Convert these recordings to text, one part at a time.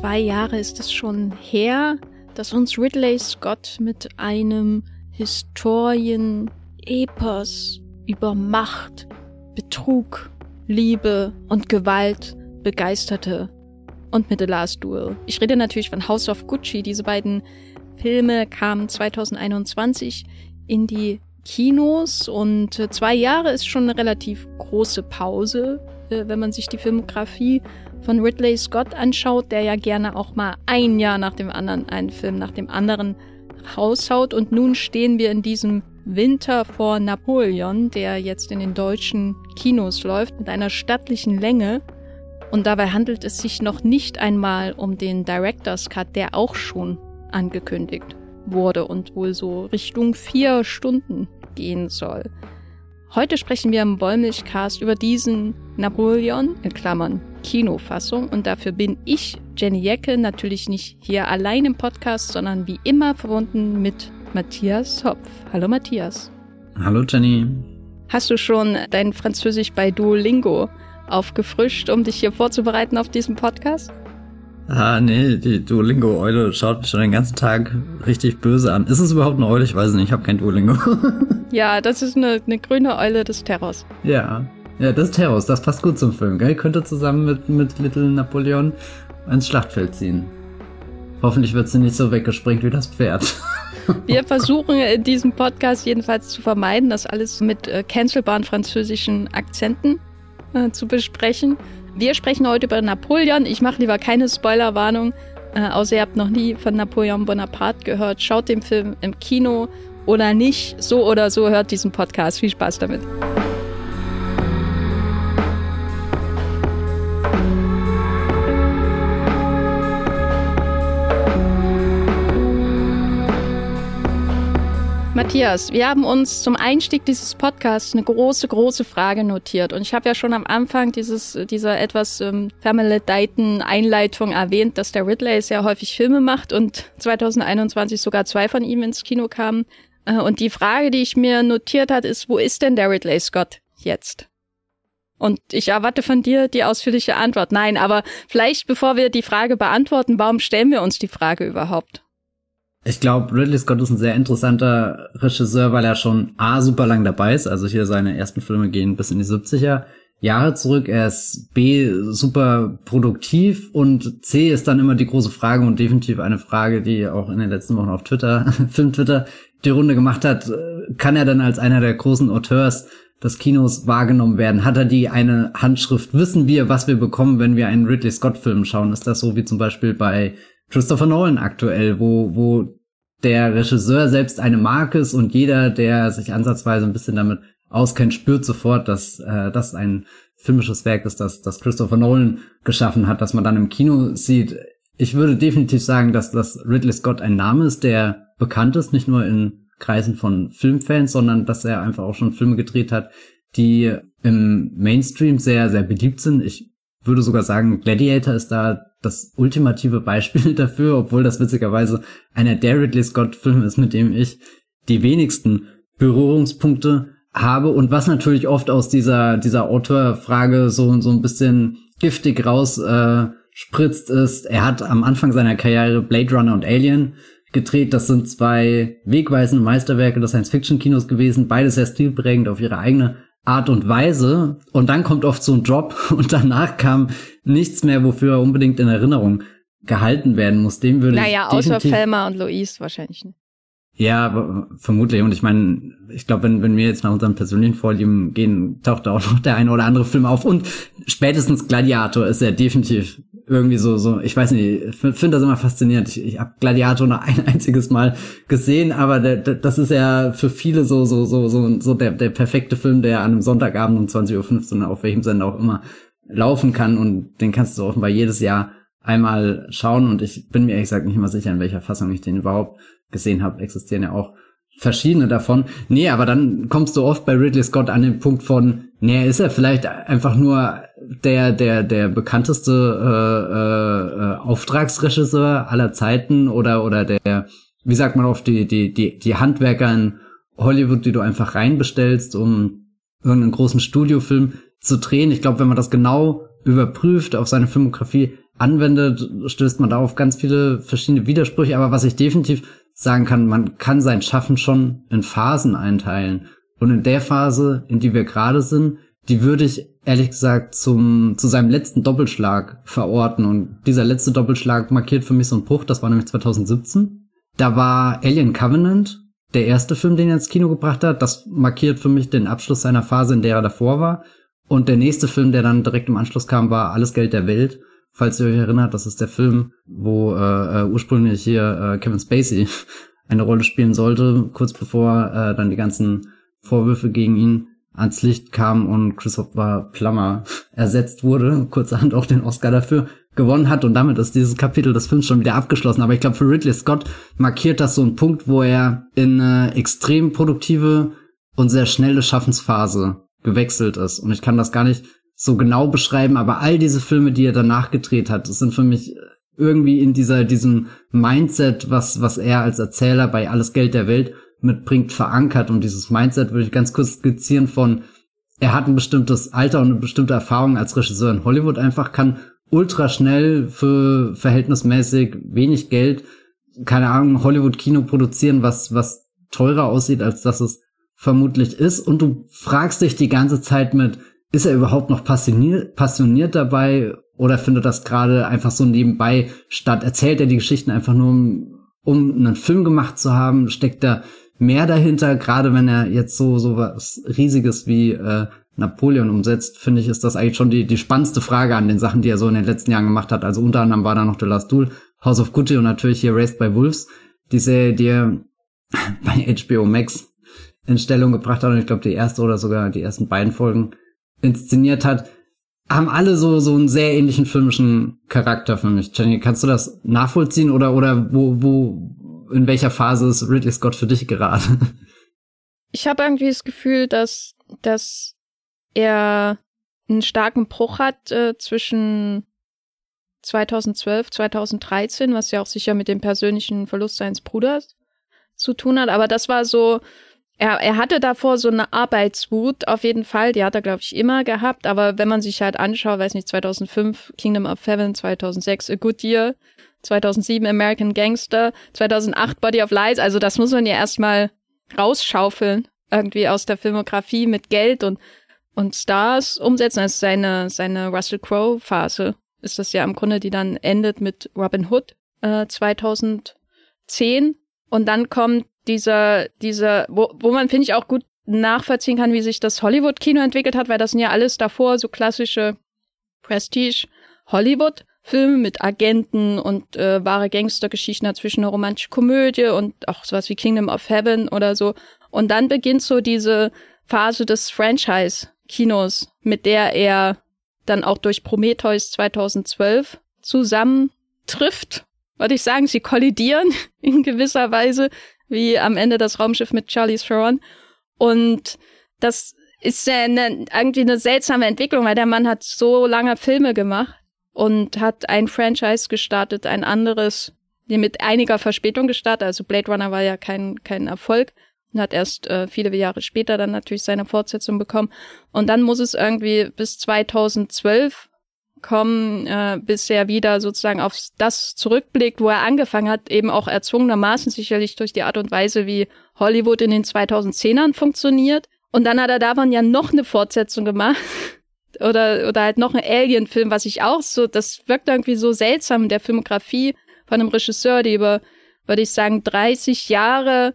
zwei Jahre ist es schon her, dass uns Ridley Scott mit einem Historien-Epos über Macht, Betrug, Liebe und Gewalt begeisterte. Und mit The Last Duel. Ich rede natürlich von House of Gucci. Diese beiden Filme kamen 2021 in die Kinos und äh, zwei Jahre ist schon eine relativ große Pause, äh, wenn man sich die Filmografie von Ridley Scott anschaut, der ja gerne auch mal ein Jahr nach dem anderen einen Film nach dem anderen raushaut. Und nun stehen wir in diesem Winter vor Napoleon, der jetzt in den deutschen Kinos läuft, mit einer stattlichen Länge. Und dabei handelt es sich noch nicht einmal um den Director's Cut, der auch schon angekündigt wurde und wohl so Richtung vier Stunden gehen soll. Heute sprechen wir im Wollmilchcast über diesen Napoleon, in Klammern Kinofassung. Und dafür bin ich, Jenny Jecke, natürlich nicht hier allein im Podcast, sondern wie immer verbunden mit Matthias Hopf. Hallo Matthias. Hallo Jenny. Hast du schon dein Französisch bei Duolingo aufgefrischt, um dich hier vorzubereiten auf diesen Podcast? Ah, nee, die Duolingo-Eule schaut mich schon den ganzen Tag richtig böse an. Ist es überhaupt eine Eule? Ich weiß nicht, ich habe kein Duolingo. ja, das ist eine, eine grüne Eule des Terrors. Ja, ja, das Terrors, das passt gut zum Film, gell? Könnte zusammen mit, mit Little Napoleon ins Schlachtfeld ziehen. Hoffentlich wird sie nicht so weggesprengt wie das Pferd. Wir versuchen in diesem Podcast jedenfalls zu vermeiden, das alles mit äh, cancelbaren französischen Akzenten äh, zu besprechen. Wir sprechen heute über Napoleon. Ich mache lieber keine Spoilerwarnung, äh, außer ihr habt noch nie von Napoleon Bonaparte gehört. Schaut den Film im Kino oder nicht. So oder so hört diesen Podcast. Viel Spaß damit. Matthias, wir haben uns zum Einstieg dieses Podcasts eine große, große Frage notiert. Und ich habe ja schon am Anfang dieses, dieser etwas ähm, vermaledeiten Einleitung erwähnt, dass der Ridley sehr häufig Filme macht und 2021 sogar zwei von ihm ins Kino kamen. Äh, und die Frage, die ich mir notiert hat, ist, wo ist denn der Ridley Scott jetzt? Und ich erwarte von dir die ausführliche Antwort. Nein, aber vielleicht bevor wir die Frage beantworten, warum stellen wir uns die Frage überhaupt? Ich glaube, Ridley Scott ist ein sehr interessanter Regisseur, weil er schon A super lang dabei ist. Also hier seine ersten Filme gehen bis in die 70er Jahre zurück. Er ist B super produktiv und C ist dann immer die große Frage und definitiv eine Frage, die auch in den letzten Wochen auf Twitter, Film Twitter die Runde gemacht hat. Kann er dann als einer der großen Auteurs des Kinos wahrgenommen werden? Hat er die eine Handschrift? Wissen wir, was wir bekommen, wenn wir einen Ridley Scott Film schauen? Ist das so wie zum Beispiel bei Christopher Nolan aktuell, wo, wo der Regisseur selbst eine Marke ist und jeder, der sich ansatzweise ein bisschen damit auskennt, spürt sofort, dass äh, das ein filmisches Werk ist, das, das Christopher Nolan geschaffen hat, dass man dann im Kino sieht. Ich würde definitiv sagen, dass das Ridley Scott ein Name ist, der bekannt ist, nicht nur in Kreisen von Filmfans, sondern dass er einfach auch schon Filme gedreht hat, die im Mainstream sehr, sehr beliebt sind. Ich würde sogar sagen, Gladiator ist da das ultimative Beispiel dafür, obwohl das witzigerweise einer der Ridley Scott Filme ist, mit dem ich die wenigsten Berührungspunkte habe und was natürlich oft aus dieser dieser Autorfrage so so ein bisschen giftig raus äh, spritzt ist. Er hat am Anfang seiner Karriere Blade Runner und Alien gedreht. Das sind zwei wegweisende Meisterwerke des Science-Fiction-Kinos gewesen, beide sehr stilprägend auf ihre eigene Art und Weise. Und dann kommt oft so ein Drop und danach kam nichts mehr, wofür er unbedingt in Erinnerung gehalten werden muss. Dem würde naja, ich außer Felma und Louise wahrscheinlich nicht. Ja, vermutlich. Und ich meine, ich glaube, wenn, wenn wir jetzt nach unseren persönlichen Vorlieben gehen, taucht da auch noch der eine oder andere Film auf. Und spätestens Gladiator ist ja definitiv irgendwie so, so, ich weiß nicht, ich finde das immer faszinierend. Ich, ich habe Gladiator noch ein einziges Mal gesehen, aber der, der, das ist ja für viele so, so, so, so, so der, der perfekte Film, der an einem Sonntagabend um 20.15 Uhr auf welchem Sender auch immer laufen kann und den kannst du offenbar jedes Jahr einmal schauen und ich bin mir ehrlich gesagt nicht mal sicher, in welcher Fassung ich den überhaupt gesehen habe. Existieren ja auch verschiedene davon. Nee, aber dann kommst du oft bei Ridley Scott an den Punkt von, nee, ist er vielleicht einfach nur der, der, der bekannteste äh, äh, Auftragsregisseur aller Zeiten oder, oder der, wie sagt man oft, die, die, die, die Handwerker in Hollywood, die du einfach reinbestellst, um irgendeinen großen Studiofilm zu drehen. Ich glaube, wenn man das genau überprüft auf seine Filmografie, anwendet, stößt man da auf ganz viele verschiedene Widersprüche. Aber was ich definitiv sagen kann, man kann sein Schaffen schon in Phasen einteilen. Und in der Phase, in die wir gerade sind, die würde ich ehrlich gesagt zum, zu seinem letzten Doppelschlag verorten. Und dieser letzte Doppelschlag markiert für mich so einen Bruch, das war nämlich 2017. Da war Alien Covenant, der erste Film, den er ins Kino gebracht hat. Das markiert für mich den Abschluss seiner Phase, in der er davor war. Und der nächste Film, der dann direkt im Anschluss kam, war Alles Geld der Welt. Falls ihr euch erinnert, das ist der Film, wo äh, äh ursprünglich hier äh, Kevin Spacey eine Rolle spielen sollte, kurz bevor äh, dann die ganzen Vorwürfe gegen ihn ans Licht kam und Christopher Plummer ersetzt wurde, kurzerhand auch den Oscar dafür gewonnen hat und damit ist dieses Kapitel des Films schon wieder abgeschlossen. Aber ich glaube, für Ridley Scott markiert das so einen Punkt, wo er in eine extrem produktive und sehr schnelle Schaffensphase gewechselt ist. Und ich kann das gar nicht so genau beschreiben, aber all diese Filme, die er danach gedreht hat, sind für mich irgendwie in dieser, diesem Mindset, was, was er als Erzähler bei Alles Geld der Welt mitbringt, verankert. Und dieses Mindset würde ich ganz kurz skizzieren von, er hat ein bestimmtes Alter und eine bestimmte Erfahrung als Regisseur in Hollywood einfach, kann ultra schnell für verhältnismäßig wenig Geld, keine Ahnung, Hollywood-Kino produzieren, was, was teurer aussieht, als dass es vermutlich ist. Und du fragst dich die ganze Zeit mit, ist er überhaupt noch passioniert, passioniert dabei oder findet das gerade einfach so nebenbei statt? Erzählt er die Geschichten einfach nur, um, um einen Film gemacht zu haben? Steckt da mehr dahinter? Gerade wenn er jetzt so, so was Riesiges wie äh, Napoleon umsetzt, finde ich, ist das eigentlich schon die, die spannendste Frage an den Sachen, die er so in den letzten Jahren gemacht hat. Also unter anderem war da noch The Last Duel, House of Gucci und natürlich hier Raised by Wolves, die Serie, die er bei HBO Max in Stellung gebracht hat und ich glaube die erste oder sogar die ersten beiden Folgen inszeniert hat, haben alle so so einen sehr ähnlichen filmischen Charakter für mich. Jenny, kannst du das nachvollziehen oder oder wo wo in welcher Phase ist Ridley Scott für dich gerade? Ich habe irgendwie das Gefühl, dass dass er einen starken Bruch hat äh, zwischen 2012, 2013, was ja auch sicher mit dem persönlichen Verlust seines Bruders zu tun hat. Aber das war so er, er hatte davor so eine Arbeitswut auf jeden Fall, die hat er, glaube ich, immer gehabt. Aber wenn man sich halt anschaut, weiß nicht, 2005 Kingdom of Heaven, 2006 A Good Year, 2007 American Gangster, 2008 Body of Lies, also das muss man ja erstmal rausschaufeln, irgendwie aus der Filmografie mit Geld und, und Stars umsetzen. Also seine, seine Russell Crowe Phase ist das ja im Grunde, die dann endet mit Robin Hood äh, 2010. Und dann kommt dieser, dieser, wo, wo man, finde ich, auch gut nachvollziehen kann, wie sich das Hollywood-Kino entwickelt hat, weil das sind ja alles davor so klassische Prestige-Hollywood-Filme mit Agenten und äh, wahre Gangstergeschichten dazwischen, eine romantische Komödie und auch sowas wie Kingdom of Heaven oder so. Und dann beginnt so diese Phase des Franchise-Kinos, mit der er dann auch durch Prometheus 2012 zusammentrifft. Würde ich sagen, sie kollidieren in gewisser Weise wie am Ende das Raumschiff mit Charlize Theron. Und das ist ja eine, irgendwie eine seltsame Entwicklung, weil der Mann hat so lange Filme gemacht und hat ein Franchise gestartet, ein anderes, mit einiger Verspätung gestartet. Also Blade Runner war ja kein, kein Erfolg und hat erst äh, viele Jahre später dann natürlich seine Fortsetzung bekommen. Und dann muss es irgendwie bis 2012 kommen, äh, bis er wieder sozusagen auf das zurückblickt, wo er angefangen hat, eben auch erzwungenermaßen sicherlich durch die Art und Weise, wie Hollywood in den 2010ern funktioniert. Und dann hat er davon ja noch eine Fortsetzung gemacht. oder, oder halt noch einen Alien-Film, was ich auch so, das wirkt irgendwie so seltsam in der Filmografie von einem Regisseur, der über, würde ich sagen, 30 Jahre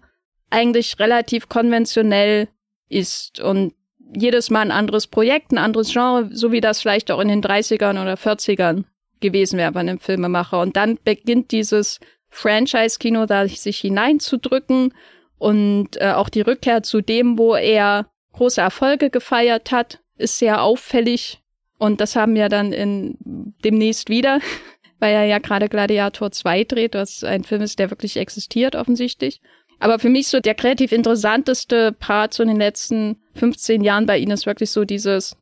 eigentlich relativ konventionell ist und jedes Mal ein anderes Projekt, ein anderes Genre, so wie das vielleicht auch in den 30ern oder 40ern gewesen wäre bei einem Filmemacher. Und dann beginnt dieses Franchise-Kino da sich hineinzudrücken und äh, auch die Rückkehr zu dem, wo er große Erfolge gefeiert hat, ist sehr auffällig. Und das haben wir dann in demnächst wieder, weil er ja gerade Gladiator 2 dreht, was ein Film ist, der wirklich existiert offensichtlich. Aber für mich so der kreativ interessanteste Part so in den letzten 15 Jahren bei ihnen ist wirklich so dieses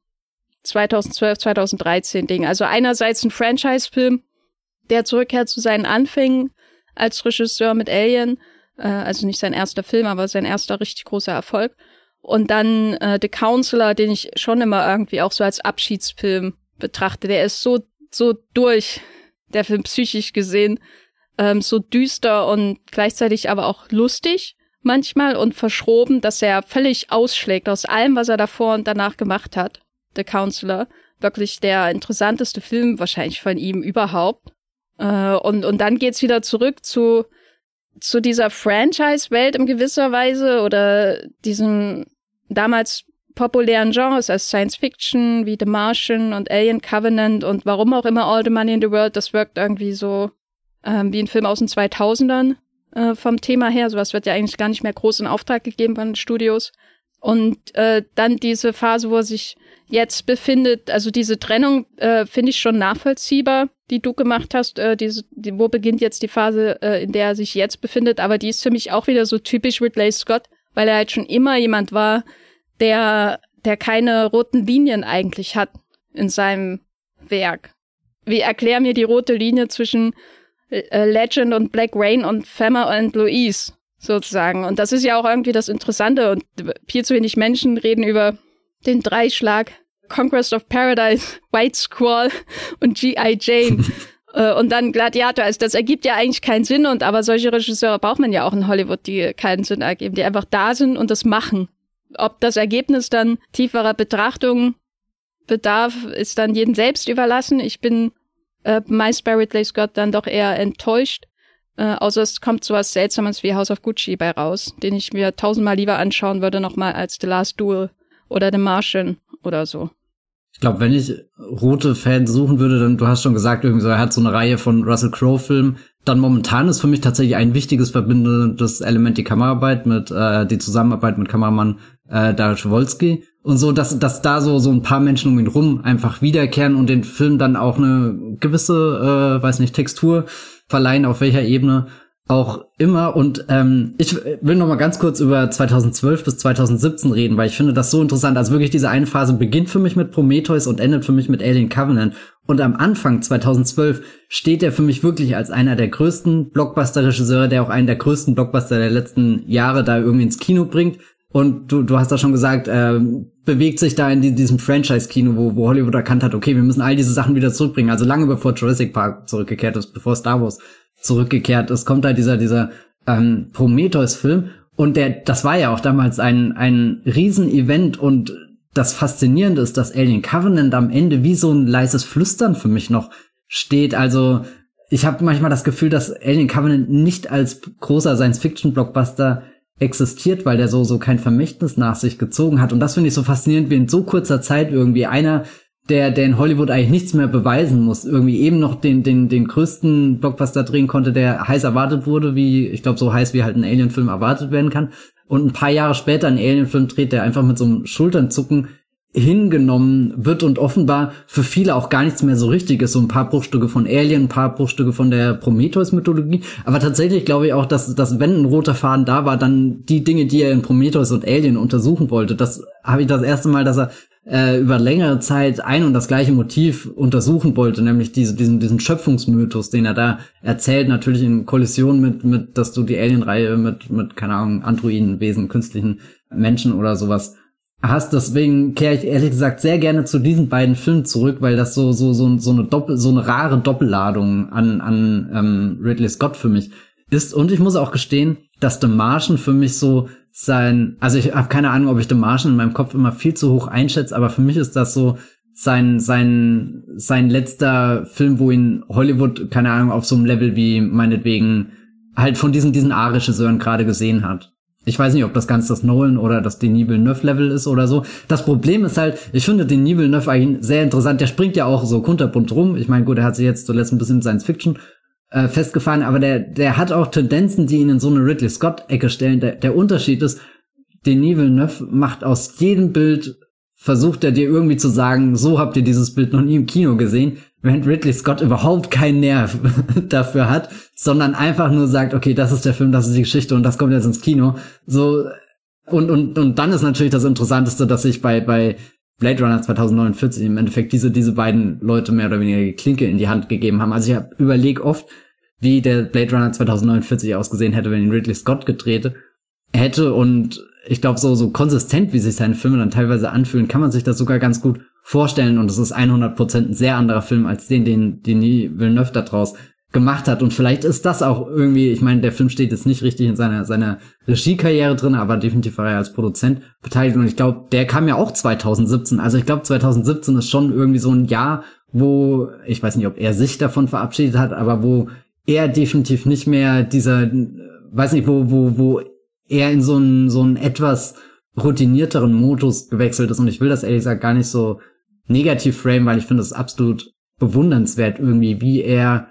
2012, 2013 Ding. Also einerseits ein Franchise-Film, der zurückkehrt zu seinen Anfängen als Regisseur mit Alien, äh, also nicht sein erster Film, aber sein erster richtig großer Erfolg. Und dann äh, The Counselor, den ich schon immer irgendwie auch so als Abschiedsfilm betrachte. Der ist so so durch der Film psychisch gesehen ähm, so düster und gleichzeitig aber auch lustig manchmal und verschroben, dass er völlig ausschlägt aus allem, was er davor und danach gemacht hat. The Counselor. Wirklich der interessanteste Film wahrscheinlich von ihm überhaupt. Äh, und, und dann geht's wieder zurück zu, zu dieser Franchise-Welt in gewisser Weise oder diesem damals populären Genres als Science Fiction wie The Martian und Alien Covenant und warum auch immer All the Money in the World, das wirkt irgendwie so ähm, wie ein Film aus den 2000ern äh, vom Thema her. Sowas wird ja eigentlich gar nicht mehr groß in Auftrag gegeben von den Studios. Und äh, dann diese Phase, wo er sich jetzt befindet, also diese Trennung äh, finde ich schon nachvollziehbar, die du gemacht hast. Äh, diese, die, wo beginnt jetzt die Phase, äh, in der er sich jetzt befindet? Aber die ist für mich auch wieder so typisch Ridley Scott, weil er halt schon immer jemand war, der, der keine roten Linien eigentlich hat in seinem Werk. Wie erklär mir die rote Linie zwischen Legend und Black Rain und Femmer und Louise sozusagen. Und das ist ja auch irgendwie das Interessante und viel zu wenig Menschen reden über den Dreischlag Conquest of Paradise, White Squall und G.I. Jane. Äh, und dann Gladiator. Also das ergibt ja eigentlich keinen Sinn und aber solche Regisseure braucht man ja auch in Hollywood, die keinen Sinn ergeben, die einfach da sind und das machen. Ob das Ergebnis dann tieferer Betrachtung bedarf, ist dann jedem selbst überlassen. Ich bin äh, bei Ridley Scott dann doch eher enttäuscht. Äh, außer es kommt sowas Seltsames wie House of Gucci bei raus, den ich mir tausendmal lieber anschauen würde nochmal als The Last Duel oder The Martian oder so. Ich glaube, wenn ich rote Fans suchen würde, dann du hast schon gesagt, irgendwie so, er hat so eine Reihe von Russell Crowe Filmen. Dann momentan ist für mich tatsächlich ein wichtiges verbindendes Element die Kameraarbeit mit äh, die Zusammenarbeit mit Kameramann äh, Darius Wolski und so, dass, dass da so, so ein paar Menschen um ihn rum einfach wiederkehren und den Film dann auch eine gewisse, äh, weiß nicht, Textur verleihen, auf welcher Ebene auch immer. Und ähm, ich will noch mal ganz kurz über 2012 bis 2017 reden, weil ich finde das so interessant. Also wirklich diese eine Phase beginnt für mich mit Prometheus und endet für mich mit Alien Covenant. Und am Anfang 2012 steht er für mich wirklich als einer der größten Blockbuster-Regisseure, der auch einen der größten Blockbuster der letzten Jahre da irgendwie ins Kino bringt. Und du, du hast da schon gesagt, äh, bewegt sich da in die, diesem Franchise-Kino, wo, wo Hollywood erkannt hat, okay, wir müssen all diese Sachen wieder zurückbringen. Also lange bevor Jurassic Park zurückgekehrt ist, bevor Star Wars zurückgekehrt ist, kommt da dieser, dieser ähm, Prometheus-Film. Und der, das war ja auch damals ein, ein Riesenevent und das Faszinierende ist, dass Alien Covenant am Ende wie so ein leises Flüstern für mich noch steht. Also ich habe manchmal das Gefühl, dass Alien Covenant nicht als großer Science-Fiction-Blockbuster existiert, weil der so, so kein Vermächtnis nach sich gezogen hat. Und das finde ich so faszinierend, wie in so kurzer Zeit irgendwie einer, der, der in Hollywood eigentlich nichts mehr beweisen muss, irgendwie eben noch den, den, den größten Blockbuster drehen konnte, der heiß erwartet wurde, wie, ich glaube, so heiß wie halt ein Alien-Film erwartet werden kann. Und ein paar Jahre später einen Alien-Film dreht, der einfach mit so einem Schulternzucken hingenommen wird und offenbar für viele auch gar nichts mehr so richtig ist. So ein paar Bruchstücke von Alien, ein paar Bruchstücke von der Prometheus-Mythologie. Aber tatsächlich glaube ich auch, dass, dass wenn ein roter Faden da war, dann die Dinge, die er in Prometheus und Alien untersuchen wollte. Das habe ich das erste Mal, dass er äh, über längere Zeit ein und das gleiche Motiv untersuchen wollte, nämlich diese, diesen, diesen Schöpfungsmythos, den er da erzählt, natürlich in Kollision mit, mit, dass du die Alien-Reihe mit, mit, keine Ahnung, Androiden, Wesen, künstlichen Menschen oder sowas hast. Deswegen kehre ich ehrlich gesagt sehr gerne zu diesen beiden Filmen zurück, weil das so so so so eine Doppel so eine rare Doppelladung an an ähm, Ridley Scott für mich ist. Und ich muss auch gestehen, dass The Martian für mich so sein, also ich habe keine Ahnung, ob ich The Martian in meinem Kopf immer viel zu hoch einschätze, aber für mich ist das so sein sein sein letzter Film, wo ihn Hollywood keine Ahnung auf so einem Level wie meinetwegen halt von diesen diesen A-Regisseuren gerade gesehen hat. Ich weiß nicht, ob das ganz das Nolan oder das Denis Villeneuve-Level ist oder so. Das Problem ist halt, ich finde Denis Villeneuve eigentlich sehr interessant. Der springt ja auch so kunterbunt rum. Ich meine, gut, er hat sich jetzt zuletzt ein bisschen Science Fiction äh, festgefahren, aber der, der hat auch Tendenzen, die ihn in so eine Ridley Scott-Ecke stellen. Der, der Unterschied ist, Denis Villeneuve macht aus jedem Bild, versucht er dir irgendwie zu sagen, so habt ihr dieses Bild noch nie im Kino gesehen während Ridley Scott überhaupt keinen Nerv dafür hat, sondern einfach nur sagt, okay, das ist der Film, das ist die Geschichte und das kommt jetzt ins Kino. So und und und dann ist natürlich das Interessanteste, dass ich bei bei Blade Runner 2049 im Endeffekt diese diese beiden Leute mehr oder weniger die Klinke in die Hand gegeben haben. Also ich überlege oft, wie der Blade Runner 2049 ausgesehen hätte, wenn ihn Ridley Scott gedreht hätte und ich glaube so so konsistent, wie sich seine Filme dann teilweise anfühlen, kann man sich das sogar ganz gut vorstellen und es ist 100% ein sehr anderer Film als den, den Denis Villeneuve da draus gemacht hat. Und vielleicht ist das auch irgendwie, ich meine, der Film steht jetzt nicht richtig in seiner, seiner Regiekarriere drin, aber definitiv war er als Produzent beteiligt. Und ich glaube, der kam ja auch 2017. Also ich glaube, 2017 ist schon irgendwie so ein Jahr, wo, ich weiß nicht, ob er sich davon verabschiedet hat, aber wo er definitiv nicht mehr dieser, weiß nicht, wo, wo, wo er in so einen, so einen etwas routinierteren Modus gewechselt ist. Und ich will das ehrlich gesagt gar nicht so negativ frame, weil ich finde es absolut bewundernswert irgendwie, wie er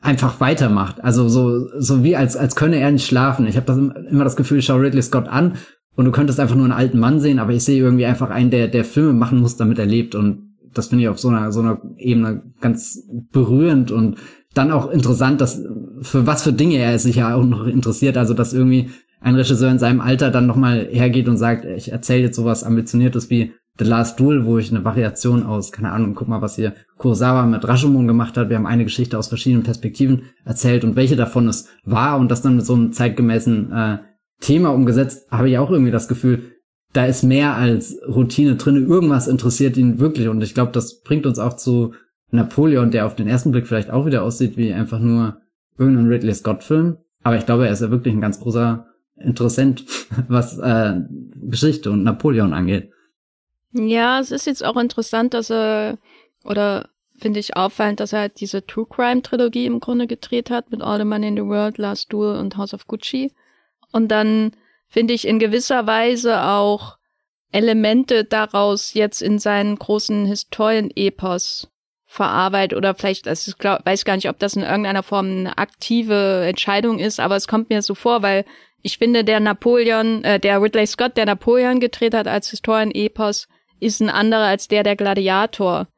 einfach weitermacht. Also so, so wie als, als könne er nicht schlafen. Ich habe das immer das Gefühl, ich schau Ridley Scott an und du könntest einfach nur einen alten Mann sehen, aber ich sehe irgendwie einfach einen, der, der Filme machen muss, damit er lebt. Und das finde ich auf so einer, so einer Ebene ganz berührend und dann auch interessant, dass für was für Dinge er sich ja auch noch interessiert. Also dass irgendwie ein Regisseur in seinem Alter dann nochmal hergeht und sagt, ich erzähle jetzt sowas Ambitioniertes wie The Last Duel, wo ich eine Variation aus, keine Ahnung, guck mal, was hier Kurosawa mit Rashomon gemacht hat. Wir haben eine Geschichte aus verschiedenen Perspektiven erzählt und welche davon es war und das dann mit so einem zeitgemäßen äh, Thema umgesetzt, habe ich auch irgendwie das Gefühl, da ist mehr als Routine drin. Irgendwas interessiert ihn wirklich und ich glaube, das bringt uns auch zu Napoleon, der auf den ersten Blick vielleicht auch wieder aussieht wie einfach nur irgendein Ridley Scott Film. Aber ich glaube, er ist ja wirklich ein ganz großer Interessent, was äh, Geschichte und Napoleon angeht. Ja, es ist jetzt auch interessant, dass er, oder finde ich auffallend, dass er halt diese True Crime Trilogie im Grunde gedreht hat mit All the Money in the World, Last Duel und House of Gucci. Und dann finde ich in gewisser Weise auch Elemente daraus jetzt in seinen großen Historien-Epos verarbeitet oder vielleicht, also ich glaub, weiß gar nicht, ob das in irgendeiner Form eine aktive Entscheidung ist, aber es kommt mir so vor, weil ich finde, der Napoleon, äh, der Ridley Scott, der Napoleon gedreht hat als Historien-Epos, ist ein anderer als der, der Gladiator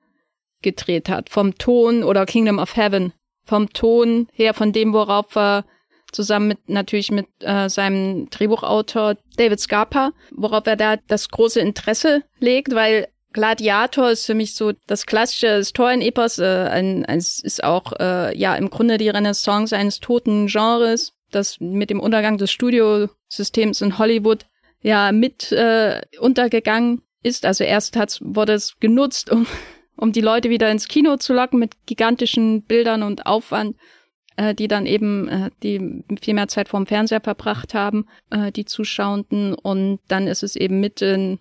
gedreht hat. Vom Ton oder Kingdom of Heaven. Vom Ton her, von dem, worauf er zusammen mit natürlich mit äh, seinem Drehbuchautor David Scarpa, worauf er da das große Interesse legt, weil Gladiator ist für mich so das klassische Historien-Epos, äh, ein, ein, ist auch äh, ja im Grunde die Renaissance eines toten Genres, das mit dem Untergang des Studiosystems in Hollywood ja mit äh, untergegangen ist. Also erst hat's, wurde es genutzt, um, um die Leute wieder ins Kino zu locken mit gigantischen Bildern und Aufwand, äh, die dann eben äh, die viel mehr Zeit vorm Fernseher verbracht haben, äh, die Zuschauenden. Und dann ist es eben mit, in,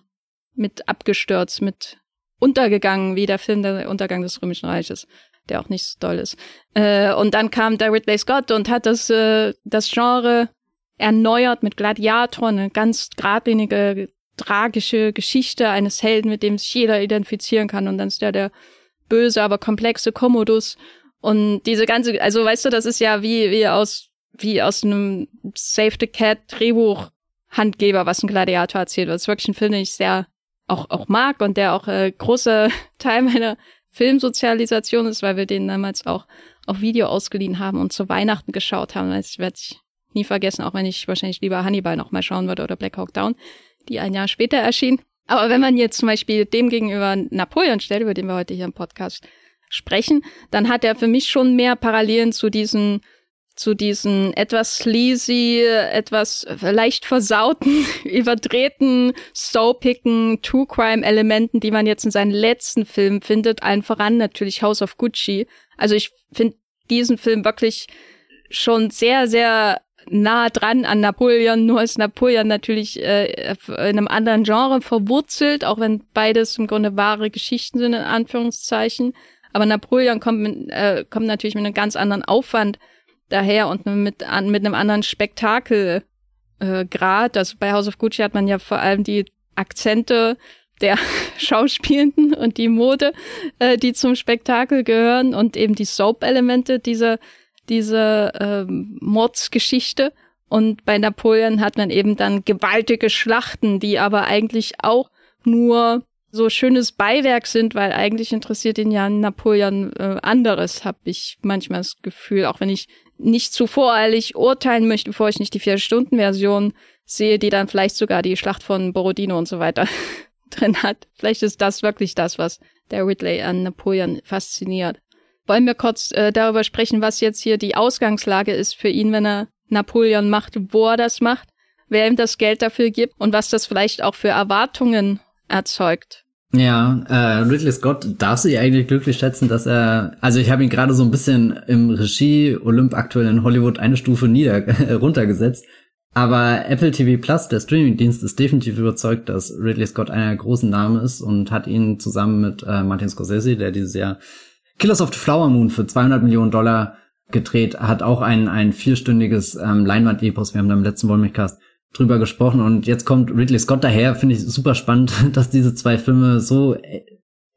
mit abgestürzt, mit untergegangen, wie der Film Der Untergang des Römischen Reiches, der auch nicht so toll ist. Äh, und dann kam der Ridley Scott und hat das, äh, das Genre erneuert mit Gladiator, eine ganz geradlinige tragische Geschichte eines Helden, mit dem sich jeder identifizieren kann. Und dann ist der der böse, aber komplexe Commodus. Und diese ganze, also weißt du, das ist ja wie, wie aus, wie aus einem Save the Cat Drehbuch Handgeber, was ein Gladiator erzählt. Das ist wirklich ein Film, den ich sehr auch, auch mag und der auch äh, großer Teil meiner Filmsozialisation ist, weil wir den damals auch auf Video ausgeliehen haben und zu Weihnachten geschaut haben. Das werde ich nie vergessen, auch wenn ich wahrscheinlich lieber Hannibal noch mal schauen würde oder Black Hawk Down die ein Jahr später erschien. Aber wenn man jetzt zum Beispiel dem gegenüber Napoleon stellt, über den wir heute hier im Podcast sprechen, dann hat er für mich schon mehr Parallelen zu diesen zu diesen etwas sleazy, etwas leicht versauten, überdrehten, soapigen True Crime Elementen, die man jetzt in seinen letzten Filmen findet, allen voran natürlich House of Gucci. Also ich finde diesen Film wirklich schon sehr, sehr nah dran an Napoleon, nur ist Napoleon natürlich äh, in einem anderen Genre verwurzelt, auch wenn beides im Grunde wahre Geschichten sind, in Anführungszeichen. Aber Napoleon kommt, mit, äh, kommt natürlich mit einem ganz anderen Aufwand daher und mit, an, mit einem anderen Spektakelgrad. Äh, Grad. also bei House of Gucci hat man ja vor allem die Akzente der Schauspielenden und die Mode, äh, die zum Spektakel gehören und eben die Soap-Elemente dieser diese ähm, Mordsgeschichte. Und bei Napoleon hat man eben dann gewaltige Schlachten, die aber eigentlich auch nur so schönes Beiwerk sind, weil eigentlich interessiert ihn ja Napoleon äh, anderes, habe ich manchmal das Gefühl, auch wenn ich nicht zu voreilig urteilen möchte, bevor ich nicht die Vier-Stunden-Version sehe, die dann vielleicht sogar die Schlacht von Borodino und so weiter drin hat. Vielleicht ist das wirklich das, was der Ridley an Napoleon fasziniert. Wollen wir kurz äh, darüber sprechen, was jetzt hier die Ausgangslage ist für ihn, wenn er Napoleon macht, wo er das macht, wer ihm das Geld dafür gibt und was das vielleicht auch für Erwartungen erzeugt? Ja, äh, Ridley Scott darf sich eigentlich glücklich schätzen, dass er, also ich habe ihn gerade so ein bisschen im Regie Olymp aktuell in Hollywood eine Stufe nieder runtergesetzt. Aber Apple TV Plus, der Streamingdienst, ist definitiv überzeugt, dass Ridley Scott einer großen Name ist und hat ihn zusammen mit äh, Martin Scorsese, der dieses Jahr Killers of the Flower Moon für 200 Millionen Dollar gedreht, hat auch ein, ein vierstündiges ähm, Leinwand-Epos. Wir haben da im letzten Wollmilchcast drüber gesprochen und jetzt kommt Ridley Scott daher. Finde ich super spannend, dass diese zwei Filme so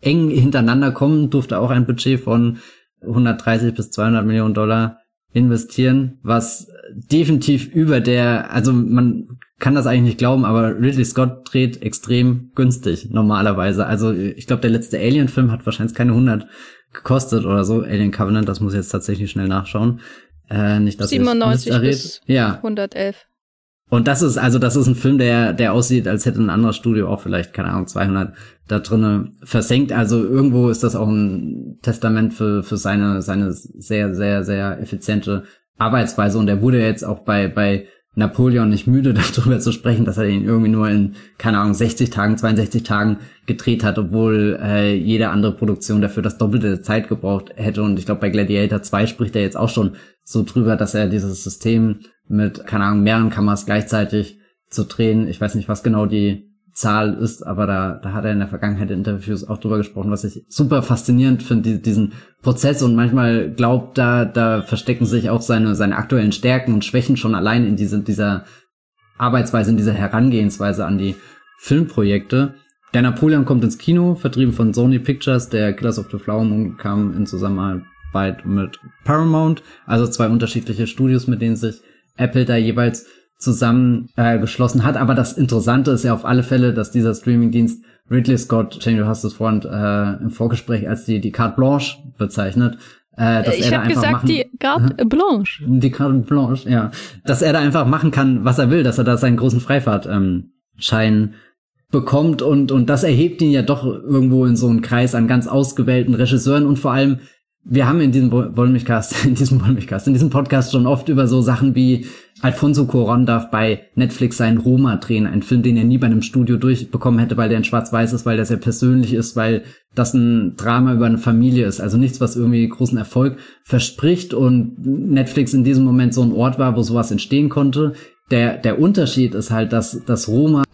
eng hintereinander kommen. Durfte auch ein Budget von 130 bis 200 Millionen Dollar investieren, was definitiv über der, also man kann das eigentlich nicht glauben, aber Ridley Scott dreht extrem günstig normalerweise. Also ich glaube, der letzte Alien-Film hat wahrscheinlich keine 100 gekostet oder so. Alien Covenant, das muss ich jetzt tatsächlich schnell nachschauen. Äh, nicht, dass 97 ich bis ja. 111. Und das ist, also das ist ein Film, der, der aussieht, als hätte ein anderes Studio auch vielleicht, keine Ahnung, 200 da drinnen versenkt. Also irgendwo ist das auch ein Testament für, für seine, seine sehr, sehr, sehr effiziente Arbeitsweise. Und er wurde jetzt auch bei, bei Napoleon nicht müde, darüber zu sprechen, dass er ihn irgendwie nur in, keine Ahnung, 60 Tagen, 62 Tagen gedreht hat, obwohl äh, jede andere Produktion dafür das doppelte Zeit gebraucht hätte. Und ich glaube, bei Gladiator 2 spricht er jetzt auch schon so drüber, dass er dieses System mit, keine Ahnung, mehreren Kameras gleichzeitig zu drehen. Ich weiß nicht, was genau die Zahl ist, aber da, da hat er in der Vergangenheit in Interviews auch drüber gesprochen, was ich super faszinierend finde, die, diesen Prozess und manchmal glaubt, da, da verstecken sich auch seine, seine aktuellen Stärken und Schwächen schon allein in diese, dieser Arbeitsweise, in dieser Herangehensweise an die Filmprojekte. Der Napoleon kommt ins Kino, vertrieben von Sony Pictures, der Killers of the Flower Moon kam in Zusammenarbeit mit Paramount, also zwei unterschiedliche Studios, mit denen sich Apple da jeweils zusammen äh, geschlossen hat. Aber das Interessante ist ja auf alle Fälle, dass dieser Streamingdienst Ridley Scott, Jenny, du hast es vorhin äh, im Vorgespräch als die, die Carte Blanche bezeichnet. Äh, dass ich er da einfach gesagt, machen, die Carte Blanche. Die Carte Blanche, ja. Dass er da einfach machen kann, was er will, dass er da seinen großen Freifahrtschein ähm, bekommt und, und das erhebt ihn ja doch irgendwo in so einen Kreis an ganz ausgewählten Regisseuren und vor allem wir haben in diesem Wollmilchcast, in diesem Wollmilchcast, in diesem Podcast schon oft über so Sachen wie Alfonso Cuarón darf bei Netflix seinen Roma drehen, ein Film, den er nie bei einem Studio durchbekommen hätte, weil der in Schwarz-Weiß ist, weil der sehr persönlich ist, weil das ein Drama über eine Familie ist. Also nichts, was irgendwie großen Erfolg verspricht und Netflix in diesem Moment so ein Ort war, wo sowas entstehen konnte. Der, der Unterschied ist halt, dass, dass Roma,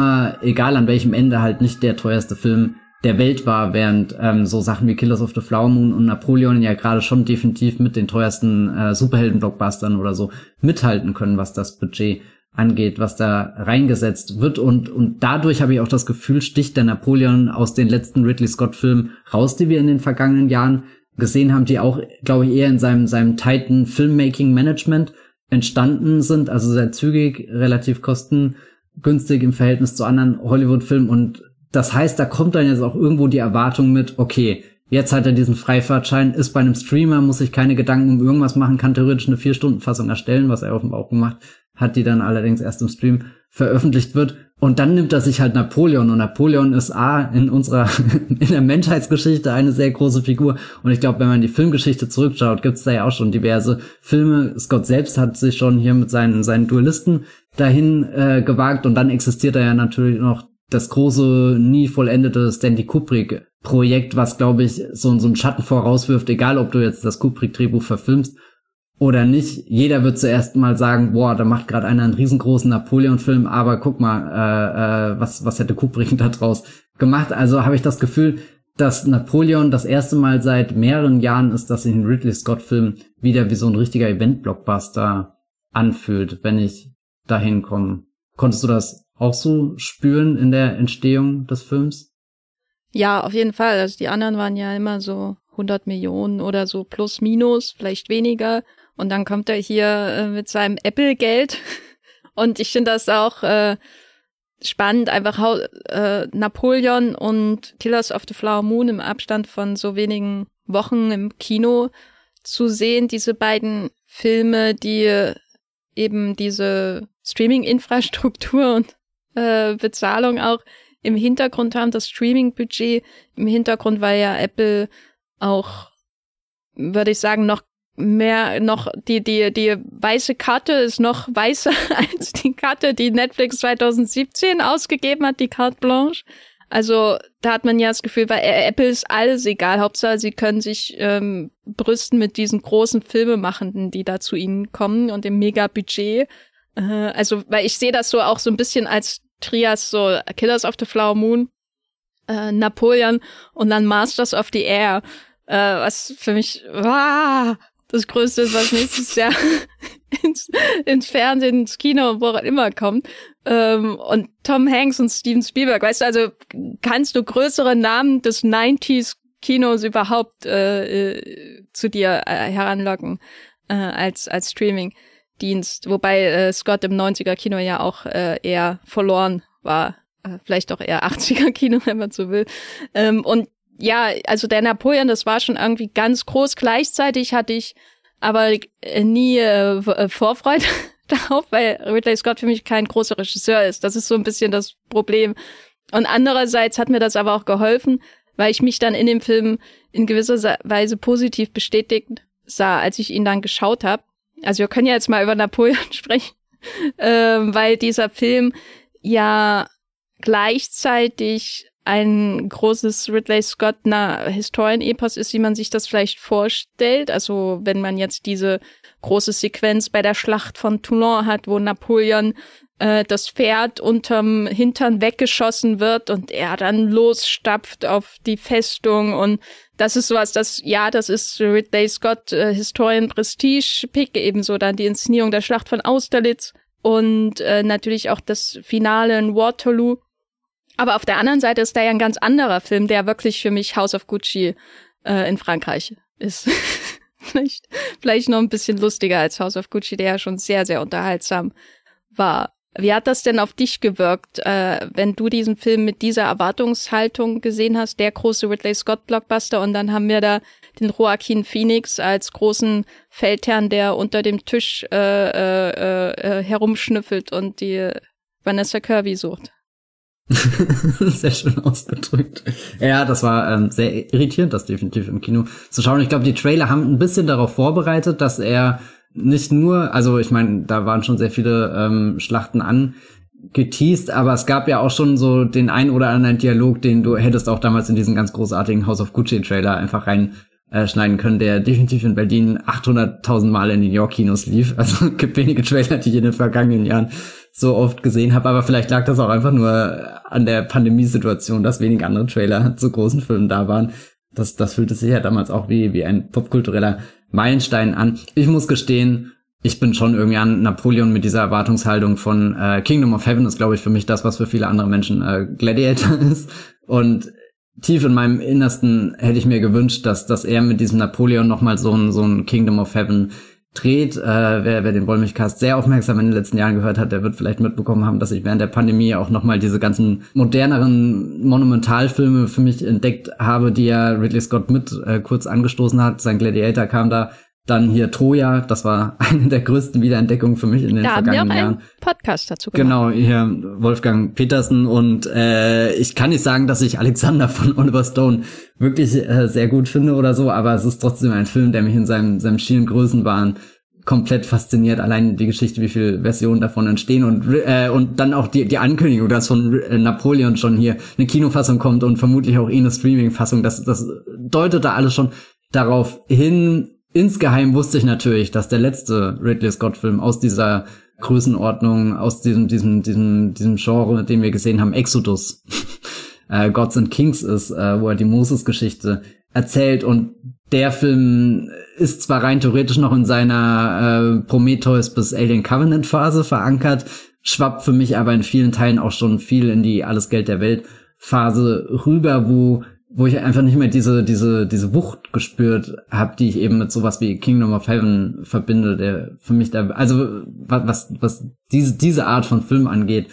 egal an welchem Ende, halt nicht der teuerste Film der Welt war, während ähm, so Sachen wie Killers of the Flower Moon und Napoleon ja gerade schon definitiv mit den teuersten äh, Superhelden-Blockbustern oder so mithalten können, was das Budget angeht, was da reingesetzt wird. Und, und dadurch habe ich auch das Gefühl, sticht der Napoleon aus den letzten Ridley Scott-Filmen raus, die wir in den vergangenen Jahren gesehen haben, die auch, glaube ich, eher in seinem, seinem tighten Filmmaking-Management entstanden sind, also sehr zügig, relativ kostengünstig im Verhältnis zu anderen Hollywood-Filmen und das heißt, da kommt dann jetzt auch irgendwo die Erwartung mit, okay, jetzt hat er diesen Freifahrtschein, ist bei einem Streamer, muss sich keine Gedanken um irgendwas machen, kann theoretisch eine Vier-Stunden-Fassung erstellen, was er offenbar auch gemacht hat, die dann allerdings erst im Stream veröffentlicht wird. Und dann nimmt er sich halt Napoleon. Und Napoleon ist A, in unserer, in der Menschheitsgeschichte eine sehr große Figur. Und ich glaube, wenn man die Filmgeschichte zurückschaut, gibt's da ja auch schon diverse Filme. Scott selbst hat sich schon hier mit seinen, seinen Duellisten dahin äh, gewagt. Und dann existiert da ja natürlich noch das große, nie vollendete Stanley Kubrick-Projekt, was, glaube ich, so, so einen Schatten vorauswirft, egal ob du jetzt das Kubrick-Drehbuch verfilmst oder nicht. Jeder wird zuerst mal sagen, boah, da macht gerade einer einen riesengroßen Napoleon-Film, aber guck mal, äh, äh, was, was hätte Kubrick da draus gemacht? Also habe ich das Gefühl, dass Napoleon das erste Mal seit mehreren Jahren ist, dass sich ein Ridley Scott-Film wieder wie so ein richtiger Event-Blockbuster anfühlt, wenn ich dahin komme. Konntest du das auch so spüren in der Entstehung des Films? Ja, auf jeden Fall. Also die anderen waren ja immer so 100 Millionen oder so plus minus, vielleicht weniger. Und dann kommt er hier äh, mit seinem Apple-Geld. Und ich finde das auch äh, spannend, einfach äh, Napoleon und Killers of the Flower Moon im Abstand von so wenigen Wochen im Kino zu sehen. Diese beiden Filme, die eben diese Streaming-Infrastruktur und äh, Bezahlung auch im Hintergrund haben, das Streaming-Budget im Hintergrund, weil ja Apple auch, würde ich sagen, noch mehr, noch die, die, die weiße Karte ist noch weißer als die Karte, die Netflix 2017 ausgegeben hat, die Carte Blanche. Also da hat man ja das Gefühl, bei Apple ist alles egal. Hauptsache, sie können sich ähm, brüsten mit diesen großen Filmemachenden, die da zu ihnen kommen und dem Mega-Budget. Äh, also, weil ich sehe das so auch so ein bisschen als Trias, so Killers of the Flower Moon, äh, Napoleon und dann Masters of the Air, äh, was für mich wow, das Größte ist, was nächstes Jahr ins, ins Fernsehen, ins Kino und wo auch immer kommt. Ähm, und Tom Hanks und Steven Spielberg, weißt du, also kannst du größere Namen des 90s Kinos überhaupt äh, äh, zu dir äh, heranlocken äh, als als Streaming-Dienst, wobei äh, Scott im 90er Kino ja auch äh, eher verloren war, äh, vielleicht auch eher 80er Kino, wenn man so will. Ähm, und ja, also der Napoleon, das war schon irgendwie ganz groß. Gleichzeitig hatte ich aber äh, nie äh, äh Vorfreude darauf, weil Ridley Scott für mich kein großer Regisseur ist. Das ist so ein bisschen das Problem. Und andererseits hat mir das aber auch geholfen, weil ich mich dann in dem Film in gewisser Weise positiv bestätigt sah, als ich ihn dann geschaut habe. Also wir können ja jetzt mal über Napoleon sprechen, ähm, weil dieser Film ja gleichzeitig ein großes Ridley Scott na Historienepos ist, wie man sich das vielleicht vorstellt. Also wenn man jetzt diese große Sequenz bei der Schlacht von Toulon hat, wo Napoleon äh, das Pferd unterm Hintern weggeschossen wird und er dann losstapft auf die Festung und das ist sowas, das, ja, das ist Ridley Scott äh, Historien Prestige Pick, ebenso dann die Inszenierung der Schlacht von Austerlitz und äh, natürlich auch das Finale in Waterloo aber auf der anderen Seite ist da ja ein ganz anderer Film, der wirklich für mich House of Gucci äh, in Frankreich ist. vielleicht, vielleicht noch ein bisschen lustiger als House of Gucci, der ja schon sehr, sehr unterhaltsam war. Wie hat das denn auf dich gewirkt, äh, wenn du diesen Film mit dieser Erwartungshaltung gesehen hast, der große Ridley Scott Blockbuster und dann haben wir da den Joaquin Phoenix als großen Feldherrn, der unter dem Tisch äh, äh, äh, herumschnüffelt und die Vanessa Kirby sucht. sehr schön ausgedrückt. Ja, das war ähm, sehr irritierend, das definitiv im Kino zu schauen. Ich glaube, die Trailer haben ein bisschen darauf vorbereitet, dass er nicht nur, also ich meine, da waren schon sehr viele ähm, Schlachten angeteased, aber es gab ja auch schon so den ein oder anderen Dialog, den du hättest auch damals in diesen ganz großartigen House of Gucci Trailer einfach rein äh, schneiden können, der definitiv in Berlin 800.000 Mal in New York Kinos lief. Also gibt wenige Trailer, die ich in den vergangenen Jahren so oft gesehen habe, aber vielleicht lag das auch einfach nur an der Pandemiesituation, dass wenig andere Trailer zu großen Filmen da waren. Das, das fühlte sich ja damals auch wie, wie ein popkultureller Meilenstein an. Ich muss gestehen, ich bin schon irgendwie an Napoleon mit dieser Erwartungshaltung von äh, Kingdom of Heaven ist, glaube ich, für mich das, was für viele andere Menschen äh, Gladiator ist. Und tief in meinem Innersten hätte ich mir gewünscht, dass, dass er mit diesem Napoleon nochmal so ein, so ein Kingdom of Heaven dreht. Äh, wer, wer den Wollmilchcast sehr aufmerksam in den letzten Jahren gehört hat, der wird vielleicht mitbekommen haben, dass ich während der Pandemie auch nochmal diese ganzen moderneren Monumentalfilme für mich entdeckt habe, die ja Ridley Scott mit äh, kurz angestoßen hat. Sein Gladiator kam da dann hier Troja, das war eine der größten Wiederentdeckungen für mich in den da vergangenen haben wir auch Jahren. Einen Podcast dazu gemacht. Genau, hier Wolfgang Petersen und äh, ich kann nicht sagen, dass ich Alexander von Oliver Stone wirklich äh, sehr gut finde oder so, aber es ist trotzdem ein Film, der mich in seinem, seinem schieren Größenwahn komplett fasziniert. Allein die Geschichte, wie viele Versionen davon entstehen und äh, und dann auch die die Ankündigung, dass von äh, Napoleon schon hier eine Kinofassung kommt und vermutlich auch eh eine Streaming-Fassung. Das das deutet da alles schon darauf hin, Insgeheim wusste ich natürlich, dass der letzte Ridley Scott-Film aus dieser Größenordnung, aus diesem, diesem, diesem, diesem Genre, den wir gesehen haben, Exodus, äh, Gods and Kings ist, äh, wo er die Moses-Geschichte erzählt. Und der Film ist zwar rein theoretisch noch in seiner äh, Prometheus bis Alien Covenant Phase verankert, schwappt für mich aber in vielen Teilen auch schon viel in die Alles Geld der Welt Phase rüber, wo wo ich einfach nicht mehr diese diese diese Wucht gespürt habe, die ich eben mit sowas wie Kingdom of Heaven verbinde, der für mich da also was was diese diese Art von Film angeht,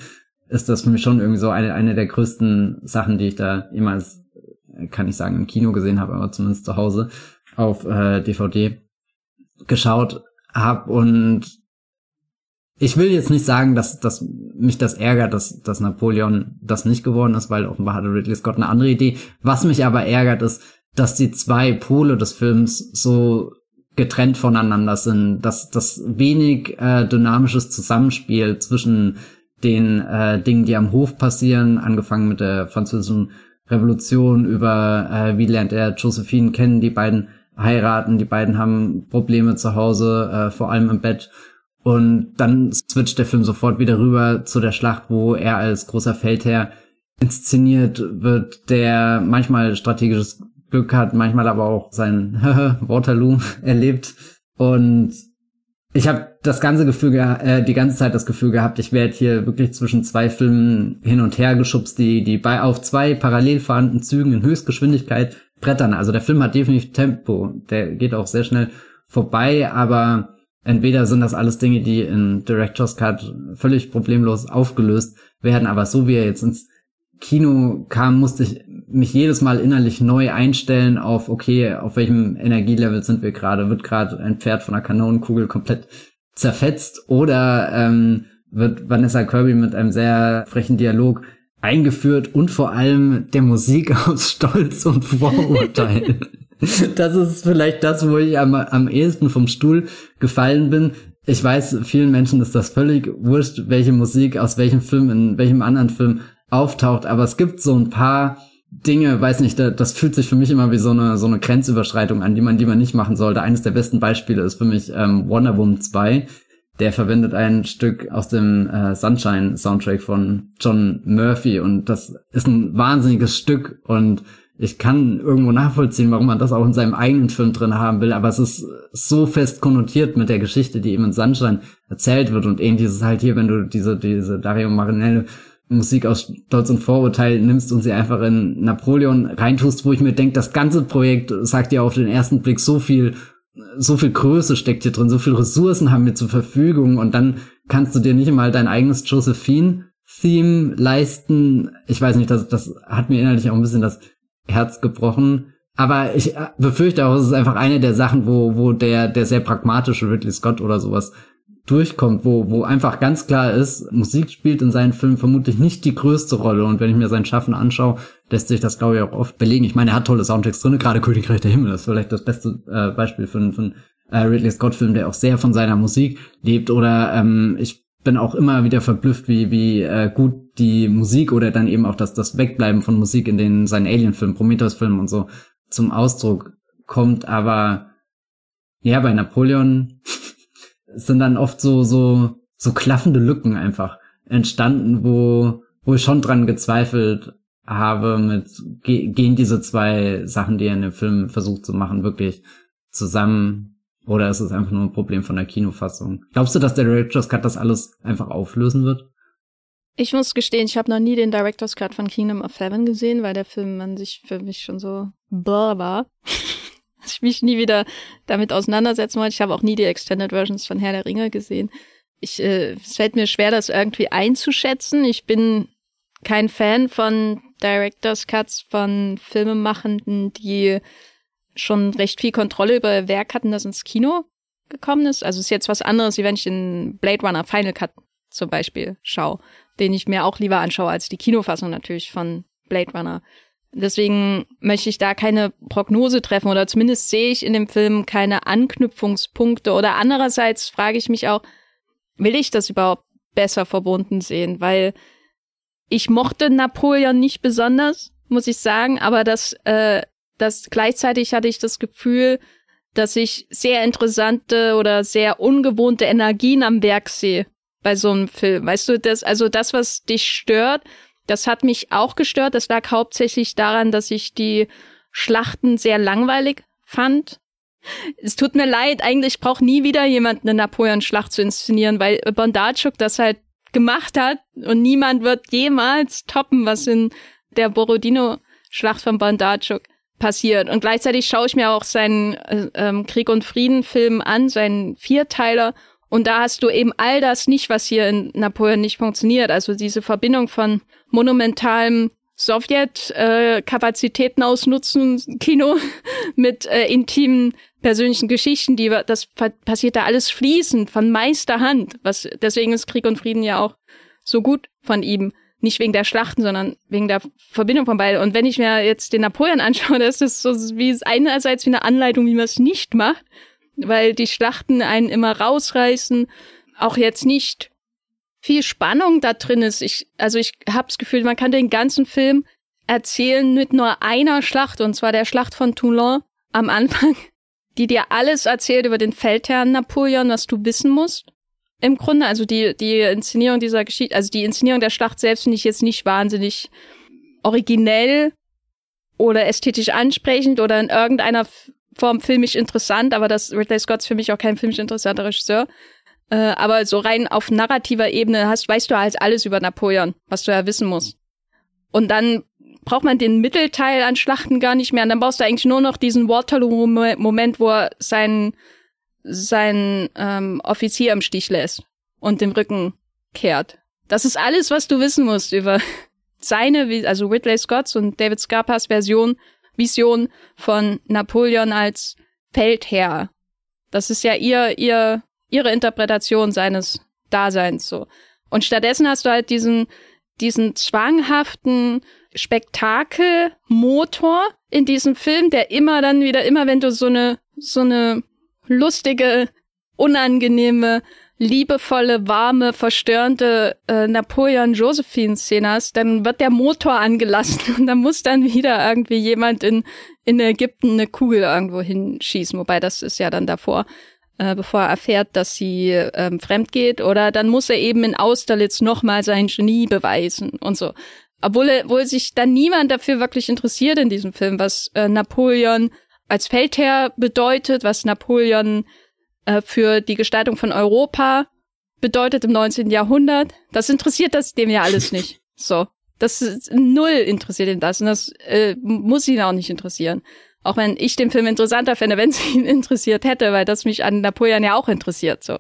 ist das für mich schon irgendwie so eine eine der größten Sachen, die ich da jemals kann ich sagen im Kino gesehen habe, aber zumindest zu Hause auf äh, DVD geschaut habe und ich will jetzt nicht sagen, dass, dass mich das ärgert, dass, dass Napoleon das nicht geworden ist, weil offenbar hatte Ridley Scott eine andere Idee. Was mich aber ärgert, ist, dass die zwei Pole des Films so getrennt voneinander sind, dass das wenig äh, dynamisches Zusammenspiel zwischen den äh, Dingen, die am Hof passieren, angefangen mit der französischen Revolution über äh, wie lernt er Josephine kennen, die beiden heiraten, die beiden haben Probleme zu Hause, äh, vor allem im Bett. Und dann switcht der Film sofort wieder rüber zu der Schlacht, wo er als großer Feldherr inszeniert wird, der manchmal strategisches Glück hat, manchmal aber auch sein Waterloo erlebt. Und ich habe das ganze Gefühl, äh, die ganze Zeit das Gefühl gehabt, ich werde hier wirklich zwischen zwei Filmen hin und her geschubst, die, die bei auf zwei parallel fahrenden Zügen in Höchstgeschwindigkeit brettern. Also der Film hat definitiv Tempo, der geht auch sehr schnell vorbei, aber entweder sind das alles Dinge, die in Director's Cut völlig problemlos aufgelöst werden, aber so wie er jetzt ins Kino kam, musste ich mich jedes Mal innerlich neu einstellen auf, okay, auf welchem Energielevel sind wir gerade? Wird gerade ein Pferd von einer Kanonenkugel komplett zerfetzt oder ähm, wird Vanessa Kirby mit einem sehr frechen Dialog eingeführt und vor allem der Musik aus Stolz und Vorurteil. das ist vielleicht das, wo ich am, am ehesten vom Stuhl gefallen bin. Ich weiß, vielen Menschen ist das völlig wurscht, welche Musik aus welchem Film in welchem anderen Film auftaucht, aber es gibt so ein paar Dinge, weiß nicht, das fühlt sich für mich immer wie so eine so eine Grenzüberschreitung an, die man die man nicht machen sollte. Eines der besten Beispiele ist für mich ähm, Wonder Woman 2. Der verwendet ein Stück aus dem äh, Sunshine Soundtrack von John Murphy und das ist ein wahnsinniges Stück und ich kann irgendwo nachvollziehen, warum man das auch in seinem eigenen Film drin haben will, aber es ist so fest konnotiert mit der Geschichte, die eben in Sunshine erzählt wird und ähnlich ist es halt hier, wenn du diese diese Dario Marinello Musik aus Stolz und Vorurteil nimmst und sie einfach in Napoleon reintust, wo ich mir denke, das ganze Projekt sagt ja auf den ersten Blick so viel, so viel Größe steckt hier drin, so viel Ressourcen haben wir zur Verfügung und dann kannst du dir nicht mal dein eigenes Josephine-Theme leisten. Ich weiß nicht, das, das hat mir innerlich auch ein bisschen das Herz gebrochen. Aber ich befürchte auch, es ist einfach eine der Sachen, wo, wo der, der sehr pragmatische Ridley Scott oder sowas durchkommt, wo, wo einfach ganz klar ist, Musik spielt in seinen Filmen vermutlich nicht die größte Rolle. Und wenn ich mir sein Schaffen anschaue, lässt sich das, glaube ich, auch oft belegen. Ich meine, er hat tolle Soundtracks drin, gerade Königreich der Himmel, ist vielleicht das beste äh, Beispiel für, für einen äh, Ridley Scott-Film, der auch sehr von seiner Musik lebt. Oder ähm, ich bin auch immer wieder verblüfft, wie, wie äh, gut die Musik oder dann eben auch das, das Wegbleiben von Musik in den seinen Alien-Filmen, Prometheus-Filmen und so zum Ausdruck kommt. Aber ja, bei Napoleon sind dann oft so, so, so klaffende Lücken einfach entstanden, wo, wo ich schon dran gezweifelt habe mit, gehen diese zwei Sachen, die er in dem Film versucht zu machen, wirklich zusammen? Oder ist es einfach nur ein Problem von der Kinofassung? Glaubst du, dass der Director's Cut das alles einfach auflösen wird? Ich muss gestehen, ich habe noch nie den Director's Cut von Kingdom of Heaven gesehen, weil der Film an sich für mich schon so blah war. ich mich nie wieder damit auseinandersetzen wollte. Ich habe auch nie die Extended Versions von Herr der Ringe gesehen. Ich, äh, es fällt mir schwer, das irgendwie einzuschätzen. Ich bin kein Fan von Director's Cuts von Filmemachenden, die schon recht viel Kontrolle über Werk hatten, das ins Kino gekommen ist. Also ist jetzt was anderes, wie wenn ich den Blade Runner Final Cut zum Beispiel schaue, den ich mir auch lieber anschaue als die Kinofassung natürlich von Blade Runner. Deswegen möchte ich da keine Prognose treffen oder zumindest sehe ich in dem Film keine Anknüpfungspunkte oder andererseits frage ich mich auch, will ich das überhaupt besser verbunden sehen? Weil ich mochte Napoleon nicht besonders, muss ich sagen, aber das, äh, das gleichzeitig hatte ich das Gefühl, dass ich sehr interessante oder sehr ungewohnte Energien am Werk sehe bei so einem Film. Weißt du, das, also das, was dich stört, das hat mich auch gestört. Das lag hauptsächlich daran, dass ich die Schlachten sehr langweilig fand. Es tut mir leid, eigentlich braucht nie wieder jemand eine Napoleon-Schlacht zu inszenieren, weil Bondarchuk das halt gemacht hat und niemand wird jemals toppen, was in der Borodino-Schlacht von Bondarchuk passiert. Und gleichzeitig schaue ich mir auch seinen äh, ähm, Krieg und Frieden-Film an, seinen Vierteiler, und da hast du eben all das nicht, was hier in Napoleon nicht funktioniert. Also diese Verbindung von monumentalem Sowjet-Kapazitäten äh, ausnutzen, Kino mit äh, intimen persönlichen Geschichten, die das passiert da alles fließend von Meisterhand. Was deswegen ist Krieg und Frieden ja auch so gut von ihm. Nicht wegen der Schlachten, sondern wegen der Verbindung von beiden. Und wenn ich mir jetzt den Napoleon anschaue, das ist so wie einerseits wie eine Anleitung, wie man es nicht macht weil die Schlachten einen immer rausreißen. Auch jetzt nicht viel Spannung da drin ist. Ich, also ich habe das Gefühl, man kann den ganzen Film erzählen mit nur einer Schlacht, und zwar der Schlacht von Toulon am Anfang, die dir alles erzählt über den Feldherrn Napoleon, was du wissen musst. Im Grunde, also die, die Inszenierung dieser Geschichte, also die Inszenierung der Schlacht selbst finde ich jetzt nicht wahnsinnig originell oder ästhetisch ansprechend oder in irgendeiner Form filmisch interessant, aber das Ridley Scott ist für mich auch kein filmisch interessanter Regisseur. Äh, aber so rein auf narrativer Ebene hast, weißt du halt alles über Napoleon, was du ja wissen musst. Und dann braucht man den Mittelteil an Schlachten gar nicht mehr. Und dann brauchst du eigentlich nur noch diesen Waterloo-Moment, wo er seinen, seinen ähm, Offizier im Stich lässt und den Rücken kehrt. Das ist alles, was du wissen musst über seine, also Ridley Scotts und David Scarpas Version, Vision von Napoleon als Feldherr. Das ist ja ihr, ihr, ihre Interpretation seines Daseins so. Und stattdessen hast du halt diesen, diesen zwanghaften Spektakelmotor in diesem Film, der immer dann wieder, immer wenn du so eine, so eine lustige, unangenehme, liebevolle, warme, verstörende äh, Napoleon-Josephine-Szene hast, dann wird der Motor angelassen und dann muss dann wieder irgendwie jemand in, in Ägypten eine Kugel irgendwo hinschießen, wobei das ist ja dann davor äh, bevor er erfährt, dass sie ähm, fremd geht, oder dann muss er eben in Austerlitz nochmal sein Genie beweisen und so. Obwohl, obwohl sich dann niemand dafür wirklich interessiert in diesem Film, was äh, Napoleon als Feldherr bedeutet, was Napoleon äh, für die Gestaltung von Europa bedeutet im 19. Jahrhundert. Das interessiert das dem ja alles nicht. So. Das ist null interessiert ihn das und das äh, muss ihn auch nicht interessieren. Auch wenn ich den Film interessanter fände, wenn es ihn interessiert hätte, weil das mich an Napoleon ja auch interessiert, so.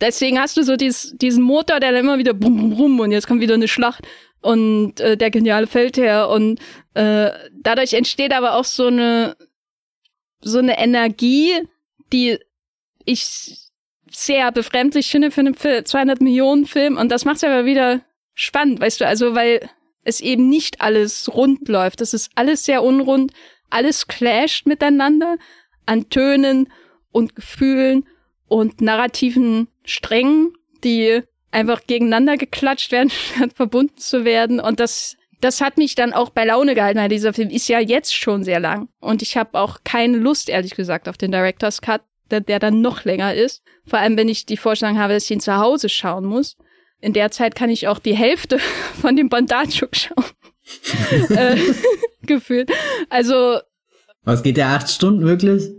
Deswegen hast du so dies, diesen Motor, der dann immer wieder brum, brum, brum und jetzt kommt wieder eine Schlacht und äh, der geniale Feldherr und äh, dadurch entsteht aber auch so eine so eine Energie, die ich sehr befremdlich finde für einen 200 Millionen Film. Und das macht es aber wieder spannend, weißt du, also weil es eben nicht alles rund läuft, das ist alles sehr unrund. Alles clasht miteinander an Tönen und Gefühlen und narrativen Strängen, die einfach gegeneinander geklatscht werden, statt verbunden zu werden. Und das, das hat mich dann auch bei Laune gehalten, weil dieser Film ist ja jetzt schon sehr lang. Und ich habe auch keine Lust, ehrlich gesagt, auf den Director's Cut, der, der dann noch länger ist. Vor allem, wenn ich die Vorstellung habe, dass ich ihn zu Hause schauen muss. In der Zeit kann ich auch die Hälfte von dem Bondarchuk schauen. äh, gefühlt. Also. Was geht der acht Stunden wirklich?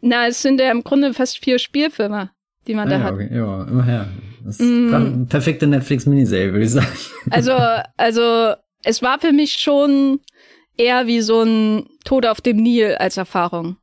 Na, es sind ja im Grunde fast vier Spielfilme, die man ah, da ja, hat. Okay. Ja, immer her. Das ist mm. perfekte Netflix-Miniserie, würde ich sagen. Also, also, es war für mich schon eher wie so ein Tod auf dem Nil als Erfahrung.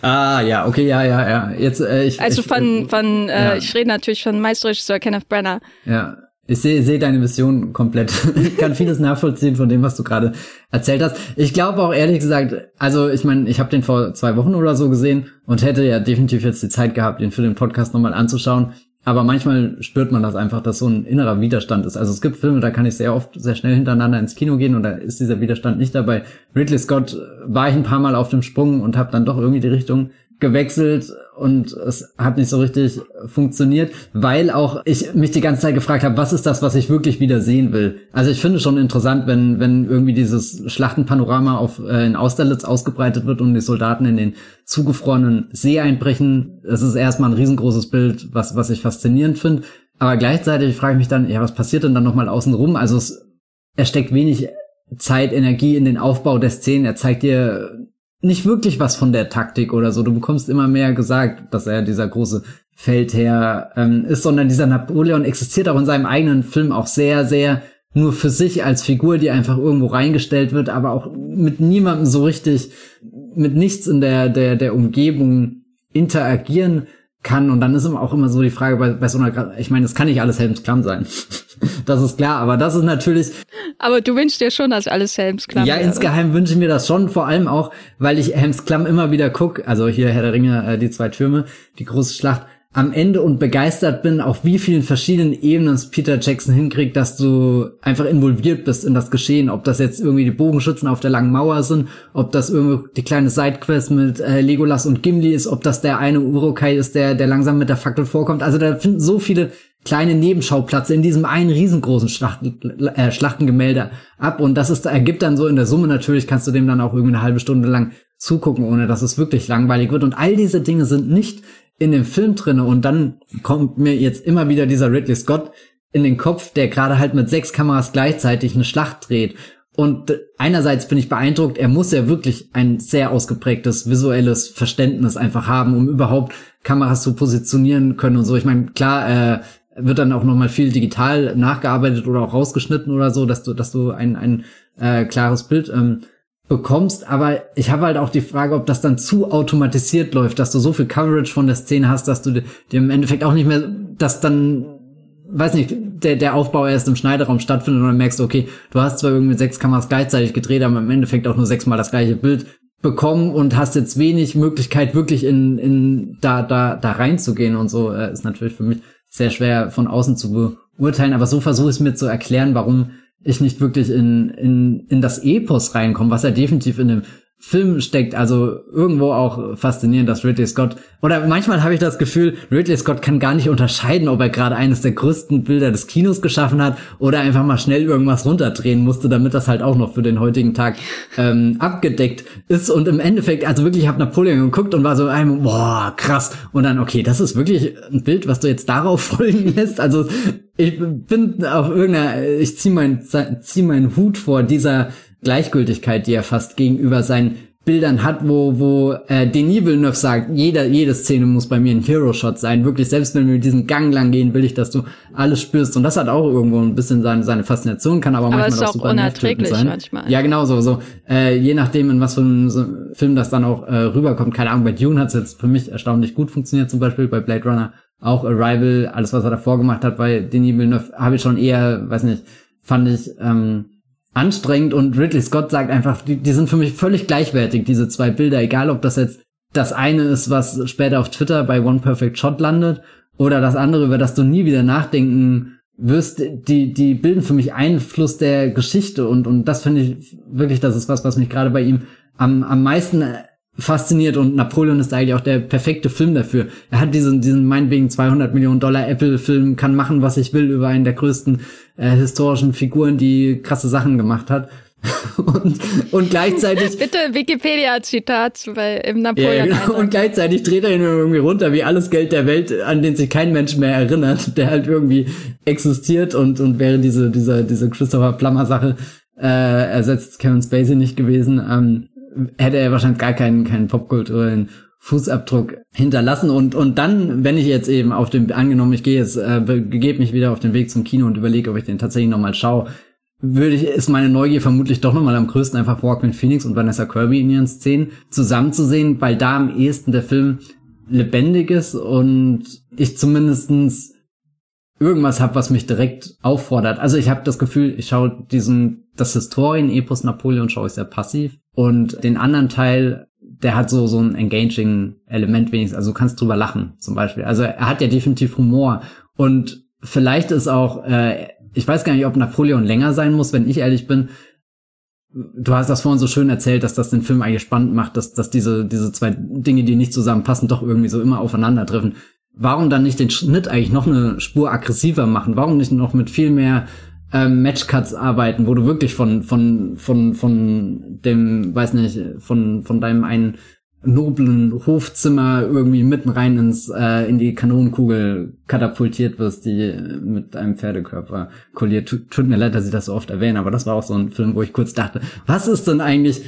Ah, ja, okay, ja, ja, ja. Jetzt, äh, ich, also von, ich, von, äh, ja. ich rede natürlich von Meisterregisseur Kenneth Brenner. Ja, ich sehe seh deine Mission komplett. ich kann vieles nachvollziehen von dem, was du gerade erzählt hast. Ich glaube auch ehrlich gesagt, also ich meine, ich habe den vor zwei Wochen oder so gesehen und hätte ja definitiv jetzt die Zeit gehabt, den für den Podcast nochmal anzuschauen. Aber manchmal spürt man das einfach, dass so ein innerer Widerstand ist. Also es gibt Filme, da kann ich sehr oft sehr schnell hintereinander ins Kino gehen und da ist dieser Widerstand nicht dabei. Ridley Scott war ich ein paar Mal auf dem Sprung und habe dann doch irgendwie die Richtung gewechselt und es hat nicht so richtig funktioniert, weil auch ich mich die ganze Zeit gefragt habe, was ist das, was ich wirklich wieder sehen will. Also ich finde schon interessant, wenn wenn irgendwie dieses Schlachtenpanorama auf äh, in Austerlitz ausgebreitet wird und die Soldaten in den zugefrorenen See einbrechen. Das ist erstmal ein riesengroßes Bild, was was ich faszinierend finde. Aber gleichzeitig frage ich mich dann, ja, was passiert denn dann nochmal außen rum? Also es, er steckt wenig Zeit, Energie in den Aufbau der Szenen. Er zeigt dir nicht wirklich was von der Taktik oder so. Du bekommst immer mehr gesagt, dass er dieser große Feldherr ähm, ist, sondern dieser Napoleon existiert auch in seinem eigenen Film auch sehr, sehr nur für sich als Figur, die einfach irgendwo reingestellt wird, aber auch mit niemandem so richtig, mit nichts in der, der, der Umgebung interagieren kann. Und dann ist immer auch immer so die Frage bei, bei so einer, ich meine, es kann nicht alles Helms Klamm sein. das ist klar, aber das ist natürlich. Aber du wünschst dir schon, dass alles Helms Klamm Ja, wäre. insgeheim wünsche ich mir das schon, vor allem auch, weil ich Helms Klamm immer wieder guck, also hier Herr der Ringe, äh, die zwei Türme, die große Schlacht, am Ende und begeistert bin, auf wie vielen verschiedenen Ebenen es Peter Jackson hinkriegt, dass du einfach involviert bist in das Geschehen. Ob das jetzt irgendwie die Bogenschützen auf der langen Mauer sind, ob das irgendwie die kleine Sidequest mit äh, Legolas und Gimli ist, ob das der eine Urukai ist, der, der langsam mit der Fackel vorkommt. Also da finden so viele kleine Nebenschauplatz in diesem einen riesengroßen Schlachten, äh, Schlachtengemälde ab. Und das ist, ergibt dann so in der Summe natürlich, kannst du dem dann auch irgendwie eine halbe Stunde lang zugucken, ohne dass es wirklich langweilig wird. Und all diese Dinge sind nicht in dem Film drinne. Und dann kommt mir jetzt immer wieder dieser Ridley Scott in den Kopf, der gerade halt mit sechs Kameras gleichzeitig eine Schlacht dreht. Und einerseits bin ich beeindruckt, er muss ja wirklich ein sehr ausgeprägtes visuelles Verständnis einfach haben, um überhaupt Kameras zu positionieren können und so. Ich meine, klar, äh, wird dann auch nochmal viel digital nachgearbeitet oder auch rausgeschnitten oder so, dass du, dass du ein, ein äh, klares Bild ähm, bekommst. Aber ich habe halt auch die Frage, ob das dann zu automatisiert läuft, dass du so viel Coverage von der Szene hast, dass du dir im Endeffekt auch nicht mehr, dass dann weiß nicht, der, der Aufbau erst im Schneideraum stattfindet und dann merkst du, okay, du hast zwar irgendwie sechs Kameras gleichzeitig gedreht, aber im Endeffekt auch nur sechsmal das gleiche Bild bekommen und hast jetzt wenig Möglichkeit, wirklich in, in da, da, da reinzugehen und so, äh, ist natürlich für mich sehr schwer von außen zu beurteilen, aber so versuche ich es mir zu erklären, warum ich nicht wirklich in, in, in das Epos reinkomme, was ja definitiv in dem Film steckt. Also irgendwo auch faszinierend, dass Ridley Scott oder manchmal habe ich das Gefühl, Ridley Scott kann gar nicht unterscheiden, ob er gerade eines der größten Bilder des Kinos geschaffen hat oder einfach mal schnell irgendwas runterdrehen musste, damit das halt auch noch für den heutigen Tag ähm, abgedeckt ist. Und im Endeffekt, also wirklich, ich habe Napoleon geguckt und war so einem, boah, krass. Und dann, okay, das ist wirklich ein Bild, was du jetzt darauf folgen lässt. Also ich bin auf irgendeiner, ich zieh mein, zieh meinen Hut vor dieser Gleichgültigkeit, die er fast gegenüber seinen Bildern hat, wo, wo äh, Denis Villeneuve sagt, jeder, jede Szene muss bei mir ein Hero-Shot sein. Wirklich, selbst wenn wir diesen Gang lang gehen, will ich, dass du alles spürst. Und das hat auch irgendwo ein bisschen seine, seine Faszination, kann aber, aber manchmal ist auch, super unerträglich sein. manchmal. Ja, genau so. so äh, je nachdem, in was für einem so Film das dann auch äh, rüberkommt. Keine Ahnung, bei Dune hat es jetzt für mich erstaunlich gut funktioniert, zum Beispiel bei Blade Runner. Auch Arrival, alles, was er davor gemacht hat, bei Denis Villeneuve, habe ich schon eher, weiß nicht, fand ich... Ähm, anstrengend und Ridley Scott sagt einfach, die, die sind für mich völlig gleichwertig, diese zwei Bilder, egal ob das jetzt das eine ist, was später auf Twitter bei One Perfect Shot landet oder das andere, über das du nie wieder nachdenken wirst, die, die bilden für mich Einfluss der Geschichte und, und das finde ich wirklich, das ist was, was mich gerade bei ihm am, am meisten fasziniert und Napoleon ist eigentlich auch der perfekte Film dafür. Er hat diesen, diesen meinetwegen 200 Millionen Dollar Apple-Film, kann machen, was ich will, über einen der größten äh, historischen Figuren, die krasse Sachen gemacht hat. und, und gleichzeitig. Bitte Wikipedia-Zitat im Napoleon. Ja, genau. Und gleichzeitig dreht er ihn irgendwie runter, wie alles Geld der Welt, an den sich kein Mensch mehr erinnert, der halt irgendwie existiert und, und wäre diese, diese, diese Christopher Plummer-Sache äh, ersetzt Kevin Spacey nicht gewesen. Ähm, hätte er wahrscheinlich gar keinen, keinen popkulturellen Fußabdruck hinterlassen und und dann, wenn ich jetzt eben auf dem angenommen, ich gehe jetzt äh, begebe mich wieder auf den Weg zum Kino und überlege, ob ich den tatsächlich noch mal schaue, würde ich ist meine Neugier vermutlich doch noch mal am größten einfach Walkman Phoenix und Vanessa Kirby in ihren Szenen zusammenzusehen, weil da am ehesten der Film lebendig ist und ich zumindestens irgendwas habe, was mich direkt auffordert. Also ich habe das Gefühl, ich schaue diesen das Historien-Epos Napoleon schaue ich sehr passiv und den anderen Teil, der hat so, so ein engaging Element wenigstens. Also du kannst drüber lachen, zum Beispiel. Also er hat ja definitiv Humor. Und vielleicht ist auch, äh, ich weiß gar nicht, ob Napoleon länger sein muss, wenn ich ehrlich bin. Du hast das vorhin so schön erzählt, dass das den Film eigentlich spannend macht, dass, dass diese, diese zwei Dinge, die nicht zusammenpassen, doch irgendwie so immer aufeinandertreffen. Warum dann nicht den Schnitt eigentlich noch eine Spur aggressiver machen? Warum nicht noch mit viel mehr ähm, Matchcuts arbeiten, wo du wirklich von von von von dem, weiß nicht, von von deinem einen noblen Hofzimmer irgendwie mitten rein ins äh, in die Kanonenkugel katapultiert wirst, die mit einem Pferdekörper kolliert. Tut, tut mir leid, dass ich das so oft erwähne, aber das war auch so ein Film, wo ich kurz dachte, was ist denn eigentlich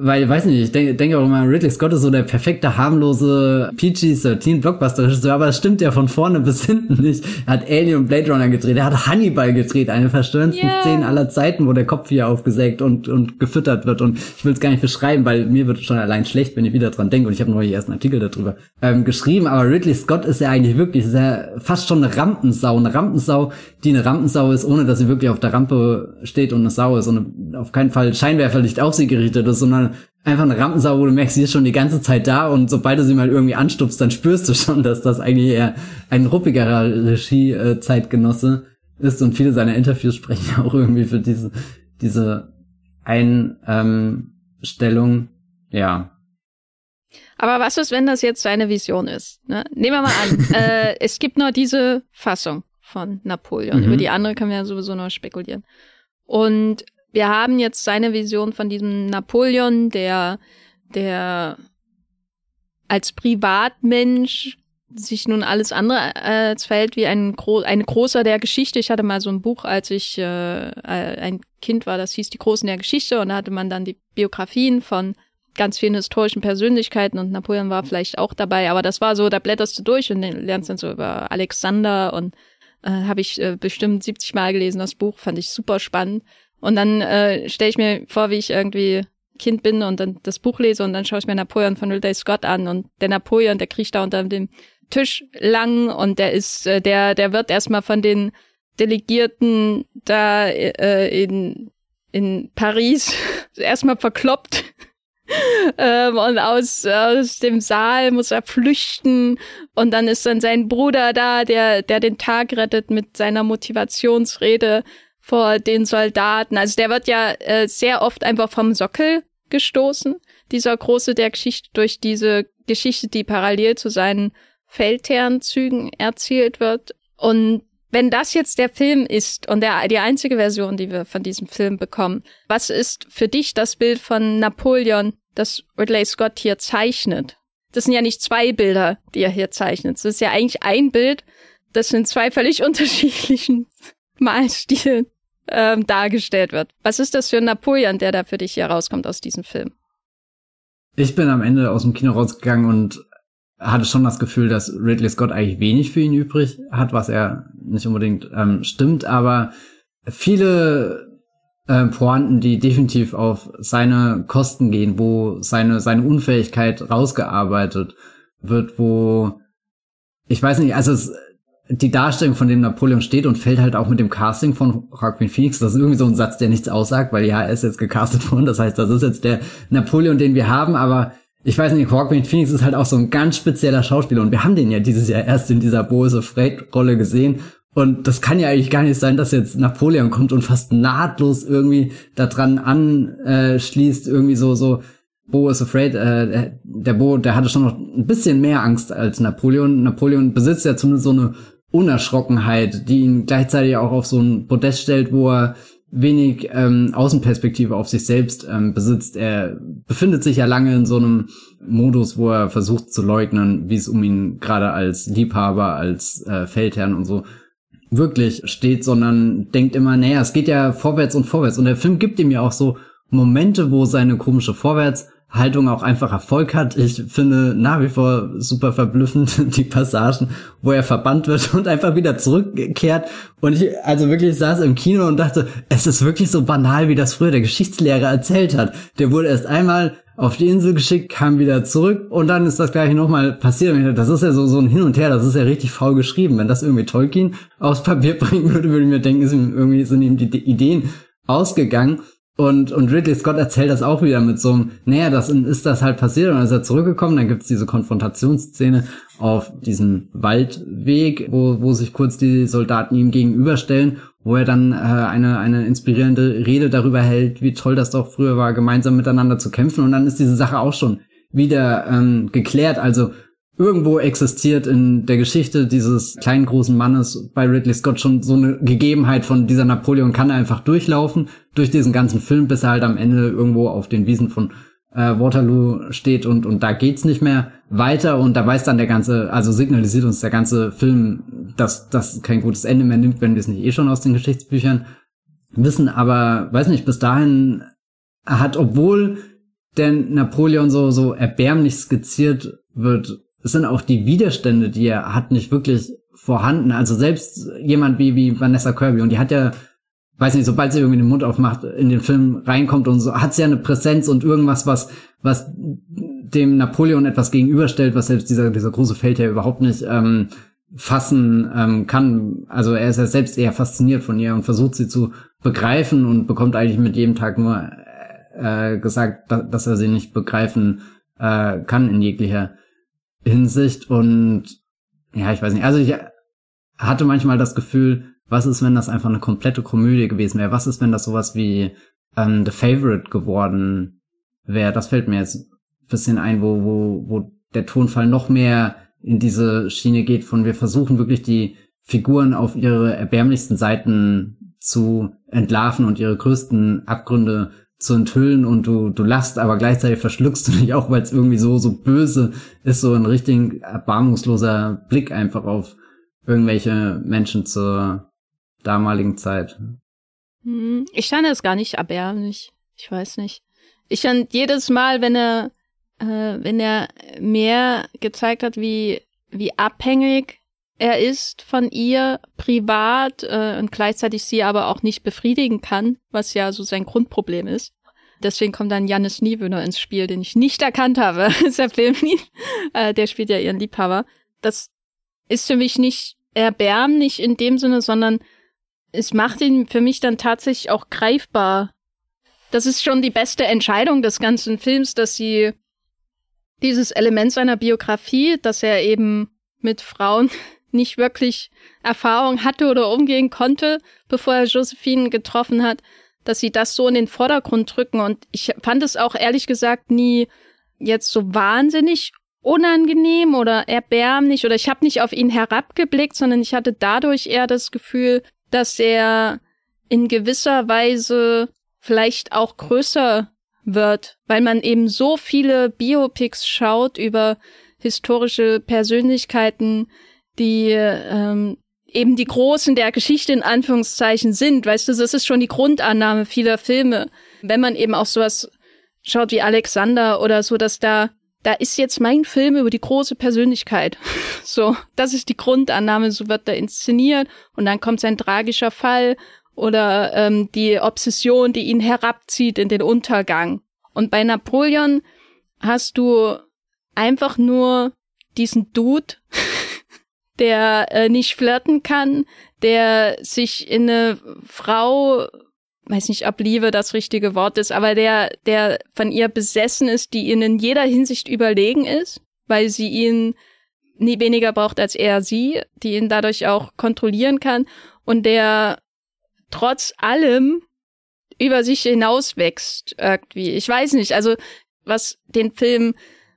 weil, weiß nicht, ich denke, denke auch immer, Ridley Scott ist so der perfekte, harmlose PG-13 Blockbuster-Regisseur, aber das stimmt ja von vorne bis hinten nicht. Er hat Alien und Blade Runner gedreht, er hat Hannibal gedreht, eine verstörendsten yeah. Szenen aller Zeiten, wo der Kopf hier aufgesägt und, und gefüttert wird und ich will es gar nicht beschreiben, weil mir wird schon allein schlecht, wenn ich wieder dran denke und ich habe neulich erst einen Artikel darüber ähm, geschrieben, aber Ridley Scott ist ja eigentlich wirklich sehr, fast schon eine Rampensau, eine Rampensau, die eine Rampensau ist, ohne dass sie wirklich auf der Rampe steht und eine Sau ist und auf keinen Fall Scheinwerferlicht auf sie gerichtet ist, sondern einfach eine Rampensau, wo du merkst, sie ist schon die ganze Zeit da und sobald du sie mal irgendwie anstupst, dann spürst du schon, dass das eigentlich eher ein ruppigerer Regie-Zeitgenosse ist und viele seiner Interviews sprechen ja auch irgendwie für diese, diese Einstellung, ja. Aber was ist, wenn das jetzt seine Vision ist? Ne? Nehmen wir mal an, äh, es gibt nur diese Fassung von Napoleon. Mhm. Über die andere können wir ja sowieso noch spekulieren. Und wir haben jetzt seine Vision von diesem Napoleon, der, der als Privatmensch sich nun alles andere äh, als verhält wie ein, Gro ein Großer der Geschichte. Ich hatte mal so ein Buch, als ich äh, äh, ein Kind war, das hieß Die Großen der Geschichte. Und da hatte man dann die Biografien von ganz vielen historischen Persönlichkeiten. Und Napoleon war vielleicht auch dabei, aber das war so, da blätterst du durch und lernst dann so über Alexander. Und äh, habe ich äh, bestimmt 70 Mal gelesen, das Buch, fand ich super spannend. Und dann äh, stelle ich mir vor, wie ich irgendwie Kind bin und dann das Buch lese und dann schaue ich mir Napoleon von Ridley Scott an. Und der Napoleon, der kriecht da unter dem Tisch lang und der ist, äh, der, der wird erstmal von den Delegierten da äh, in, in Paris erstmal verkloppt. ähm, und aus, aus dem Saal muss er flüchten. Und dann ist dann sein Bruder da, der, der den Tag rettet mit seiner Motivationsrede vor den Soldaten. Also der wird ja äh, sehr oft einfach vom Sockel gestoßen, dieser große der Geschichte, durch diese Geschichte, die parallel zu seinen Feldherrnzügen erzählt wird. Und wenn das jetzt der Film ist und der, die einzige Version, die wir von diesem Film bekommen, was ist für dich das Bild von Napoleon, das Ridley Scott hier zeichnet? Das sind ja nicht zwei Bilder, die er hier zeichnet. Das ist ja eigentlich ein Bild, das in zwei völlig unterschiedlichen Malstilen ähm, dargestellt wird. Was ist das für ein Napoleon, der da für dich hier rauskommt aus diesem Film? Ich bin am Ende aus dem Kino rausgegangen und hatte schon das Gefühl, dass Ridley Scott eigentlich wenig für ihn übrig hat, was er nicht unbedingt ähm, stimmt, aber viele äh, Pointen, die definitiv auf seine Kosten gehen, wo seine, seine Unfähigkeit rausgearbeitet wird, wo ich weiß nicht, also es, die Darstellung von dem Napoleon steht und fällt halt auch mit dem Casting von Joaquin Phoenix. Das ist irgendwie so ein Satz, der nichts aussagt, weil ja, er ist jetzt gecastet worden. Das heißt, das ist jetzt der Napoleon, den wir haben, aber ich weiß nicht, Joaquin Phoenix ist halt auch so ein ganz spezieller Schauspieler und wir haben den ja dieses Jahr erst in dieser Bose Freight-Rolle gesehen und das kann ja eigentlich gar nicht sein, dass jetzt Napoleon kommt und fast nahtlos irgendwie daran anschließt, irgendwie so, so, Bo is afraid, äh, der Bo, der hatte schon noch ein bisschen mehr Angst als Napoleon. Napoleon besitzt ja zumindest so eine Unerschrockenheit, die ihn gleichzeitig auch auf so ein Podest stellt, wo er wenig ähm, Außenperspektive auf sich selbst ähm, besitzt. Er befindet sich ja lange in so einem Modus, wo er versucht zu leugnen, wie es um ihn gerade als Liebhaber, als äh, Feldherrn und so wirklich steht, sondern denkt immer, naja, es geht ja vorwärts und vorwärts. Und der Film gibt ihm ja auch so Momente, wo seine komische Vorwärts Haltung auch einfach Erfolg hat. Ich finde nach wie vor super verblüffend die Passagen, wo er verbannt wird und einfach wieder zurückkehrt. Und ich also wirklich saß im Kino und dachte, es ist wirklich so banal, wie das früher der Geschichtslehrer erzählt hat. Der wurde erst einmal auf die Insel geschickt, kam wieder zurück und dann ist das gleiche nochmal passiert. Das ist ja so, so ein Hin und Her, das ist ja richtig faul geschrieben. Wenn das irgendwie Tolkien aufs Papier bringen würde, würde ich mir denken, ihm irgendwie sind ihm die Ideen ausgegangen. Und, und Ridley Scott erzählt das auch wieder mit so einem, naja, das ist das halt passiert und dann ist er zurückgekommen, dann gibt's diese Konfrontationsszene auf diesem Waldweg, wo, wo sich kurz die Soldaten ihm gegenüberstellen, wo er dann äh, eine, eine inspirierende Rede darüber hält, wie toll das doch früher war, gemeinsam miteinander zu kämpfen und dann ist diese Sache auch schon wieder ähm, geklärt. Also irgendwo existiert in der Geschichte dieses kleinen großen Mannes bei Ridley Scott schon so eine Gegebenheit von dieser Napoleon kann einfach durchlaufen durch diesen ganzen Film, bis er halt am Ende irgendwo auf den Wiesen von äh, Waterloo steht und und da geht's nicht mehr weiter und da weiß dann der ganze, also signalisiert uns der ganze Film, dass das kein gutes Ende mehr nimmt, wenn wir es nicht eh schon aus den Geschichtsbüchern wissen, aber weiß nicht, bis dahin hat, obwohl der Napoleon so so erbärmlich skizziert wird, sind auch die Widerstände, die er hat, nicht wirklich vorhanden. Also selbst jemand wie, wie Vanessa Kirby, und die hat ja, weiß nicht, sobald sie irgendwie den Mund aufmacht, in den Film reinkommt und so, hat sie ja eine Präsenz und irgendwas, was, was dem Napoleon etwas gegenüberstellt, was selbst dieser, dieser große Feldherr überhaupt nicht ähm, fassen ähm, kann. Also er ist ja selbst eher fasziniert von ihr und versucht sie zu begreifen und bekommt eigentlich mit jedem Tag nur äh, gesagt, dass er sie nicht begreifen äh, kann in jeglicher Hinsicht und ja, ich weiß nicht, also ich hatte manchmal das Gefühl, was ist, wenn das einfach eine komplette Komödie gewesen wäre? Was ist, wenn das sowas wie ähm, The Favorite geworden wäre? Das fällt mir jetzt ein bisschen ein, wo, wo, wo der Tonfall noch mehr in diese Schiene geht von wir versuchen wirklich die Figuren auf ihre erbärmlichsten Seiten zu entlarven und ihre größten Abgründe zu enthüllen und du, du lachst, aber gleichzeitig verschluckst du dich auch, weil es irgendwie so, so böse ist, so ein richtig erbarmungsloser Blick einfach auf irgendwelche Menschen zur damaligen Zeit. Hm, ich fand es gar nicht erbärmlich. Ich weiß nicht. Ich fand jedes Mal, wenn er, äh, wenn er mehr gezeigt hat, wie, wie abhängig er ist von ihr privat äh, und gleichzeitig sie aber auch nicht befriedigen kann, was ja so sein Grundproblem ist. Deswegen kommt dann Jannis Niewöhner ins Spiel, den ich nicht erkannt habe, als der Film lief. Äh, der spielt ja ihren Liebhaber. Das ist für mich nicht erbärmlich in dem Sinne, sondern es macht ihn für mich dann tatsächlich auch greifbar. Das ist schon die beste Entscheidung des ganzen Films, dass sie dieses Element seiner Biografie, dass er eben mit Frauen nicht wirklich Erfahrung hatte oder umgehen konnte, bevor er Josephine getroffen hat, dass sie das so in den Vordergrund drücken. Und ich fand es auch ehrlich gesagt nie jetzt so wahnsinnig unangenehm oder erbärmlich oder ich habe nicht auf ihn herabgeblickt, sondern ich hatte dadurch eher das Gefühl, dass er in gewisser Weise vielleicht auch größer wird, weil man eben so viele Biopics schaut über historische Persönlichkeiten, die ähm, eben die Großen der Geschichte in Anführungszeichen sind. Weißt du, das ist schon die Grundannahme vieler Filme. Wenn man eben auch sowas schaut wie Alexander oder so, dass da, da ist jetzt mein Film über die große Persönlichkeit. So, das ist die Grundannahme, so wird er inszeniert und dann kommt sein tragischer Fall oder ähm, die Obsession, die ihn herabzieht in den Untergang. Und bei Napoleon hast du einfach nur diesen Dude, der äh, nicht flirten kann, der sich in eine Frau, weiß nicht, ob Liebe das richtige Wort ist, aber der, der von ihr besessen ist, die ihn in jeder Hinsicht überlegen ist, weil sie ihn nie weniger braucht als er sie, die ihn dadurch auch kontrollieren kann und der trotz allem über sich hinauswächst irgendwie. Ich weiß nicht, also was den Film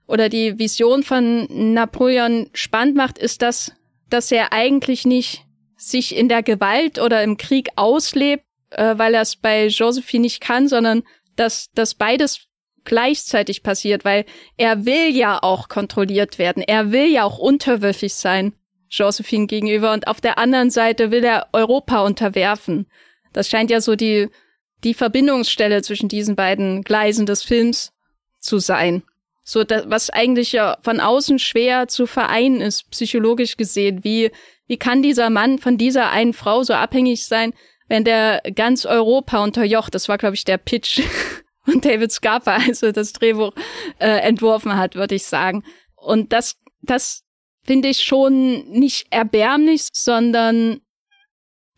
oder die Vision von Napoleon spannend macht, ist das, dass er eigentlich nicht sich in der Gewalt oder im Krieg auslebt, äh, weil er es bei Josephine nicht kann, sondern dass, dass beides gleichzeitig passiert, weil er will ja auch kontrolliert werden. Er will ja auch unterwürfig sein, Josephine gegenüber. Und auf der anderen Seite will er Europa unterwerfen. Das scheint ja so die, die Verbindungsstelle zwischen diesen beiden Gleisen des Films zu sein. So, das, was eigentlich ja von außen schwer zu vereinen ist, psychologisch gesehen. Wie, wie kann dieser Mann von dieser einen Frau so abhängig sein, wenn der ganz Europa unterjocht? Das war, glaube ich, der Pitch von David Scarpa, also das Drehbuch äh, entworfen hat, würde ich sagen. Und das, das finde ich schon nicht erbärmlich, sondern,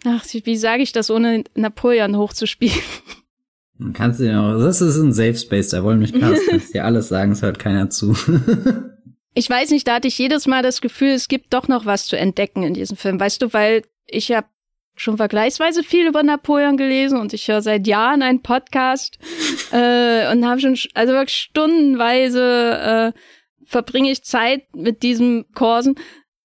ach, wie sage ich das, ohne Napoleon hochzuspielen? Kannst du ja, das ist ein Safe Space, da wollen mich. Kannst dir alles sagen, es hört keiner zu. ich weiß nicht, da hatte ich jedes Mal das Gefühl, es gibt doch noch was zu entdecken in diesem Film. Weißt du, weil ich habe schon vergleichsweise viel über Napoleon gelesen und ich höre seit Jahren einen Podcast äh, und habe schon, also wirklich stundenweise äh, verbringe ich Zeit mit diesem Kursen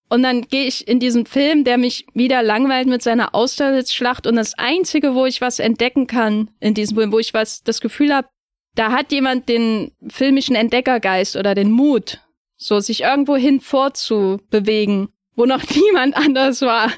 und dann gehe ich in diesen Film, der mich wieder langweilt mit seiner Austerlitzschlacht. Und das Einzige, wo ich was entdecken kann in diesem Film, wo ich was das Gefühl habe, da hat jemand den filmischen Entdeckergeist oder den Mut, so sich irgendwo hin vorzubewegen, wo noch niemand anders war.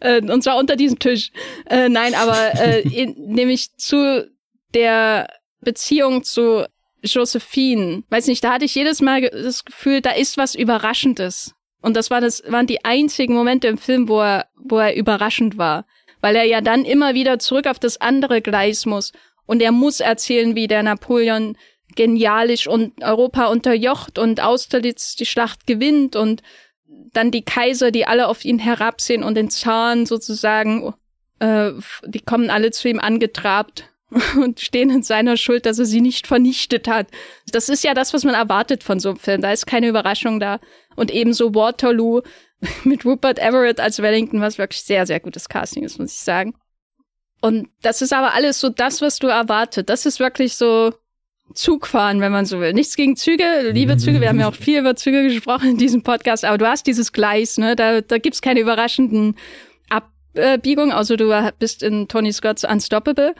Äh, und zwar unter diesem Tisch. Äh, nein, aber äh, nämlich zu der Beziehung zu Josephine. Weiß nicht, da hatte ich jedes Mal das Gefühl, da ist was Überraschendes. Und das, war das waren die einzigen Momente im Film, wo er, wo er überraschend war. Weil er ja dann immer wieder zurück auf das andere Gleis muss. Und er muss erzählen, wie der Napoleon genialisch und Europa unterjocht und Austerlitz die Schlacht gewinnt und dann die Kaiser, die alle auf ihn herabsehen und den Zahn sozusagen, äh, die kommen alle zu ihm angetrabt und stehen in seiner Schuld, dass er sie nicht vernichtet hat. Das ist ja das, was man erwartet von so einem Film. Da ist keine Überraschung da. Und ebenso Waterloo mit Rupert Everett als Wellington, was wirklich sehr, sehr gutes Casting ist, muss ich sagen. Und das ist aber alles so das, was du erwartet. Das ist wirklich so Zug fahren, wenn man so will. Nichts gegen Züge, liebe Züge, wir haben ja auch viel über Züge gesprochen in diesem Podcast, aber du hast dieses Gleis, ne? Da, da gibt's keine überraschenden Abbiegungen, außer du bist in Tony Scott's Unstoppable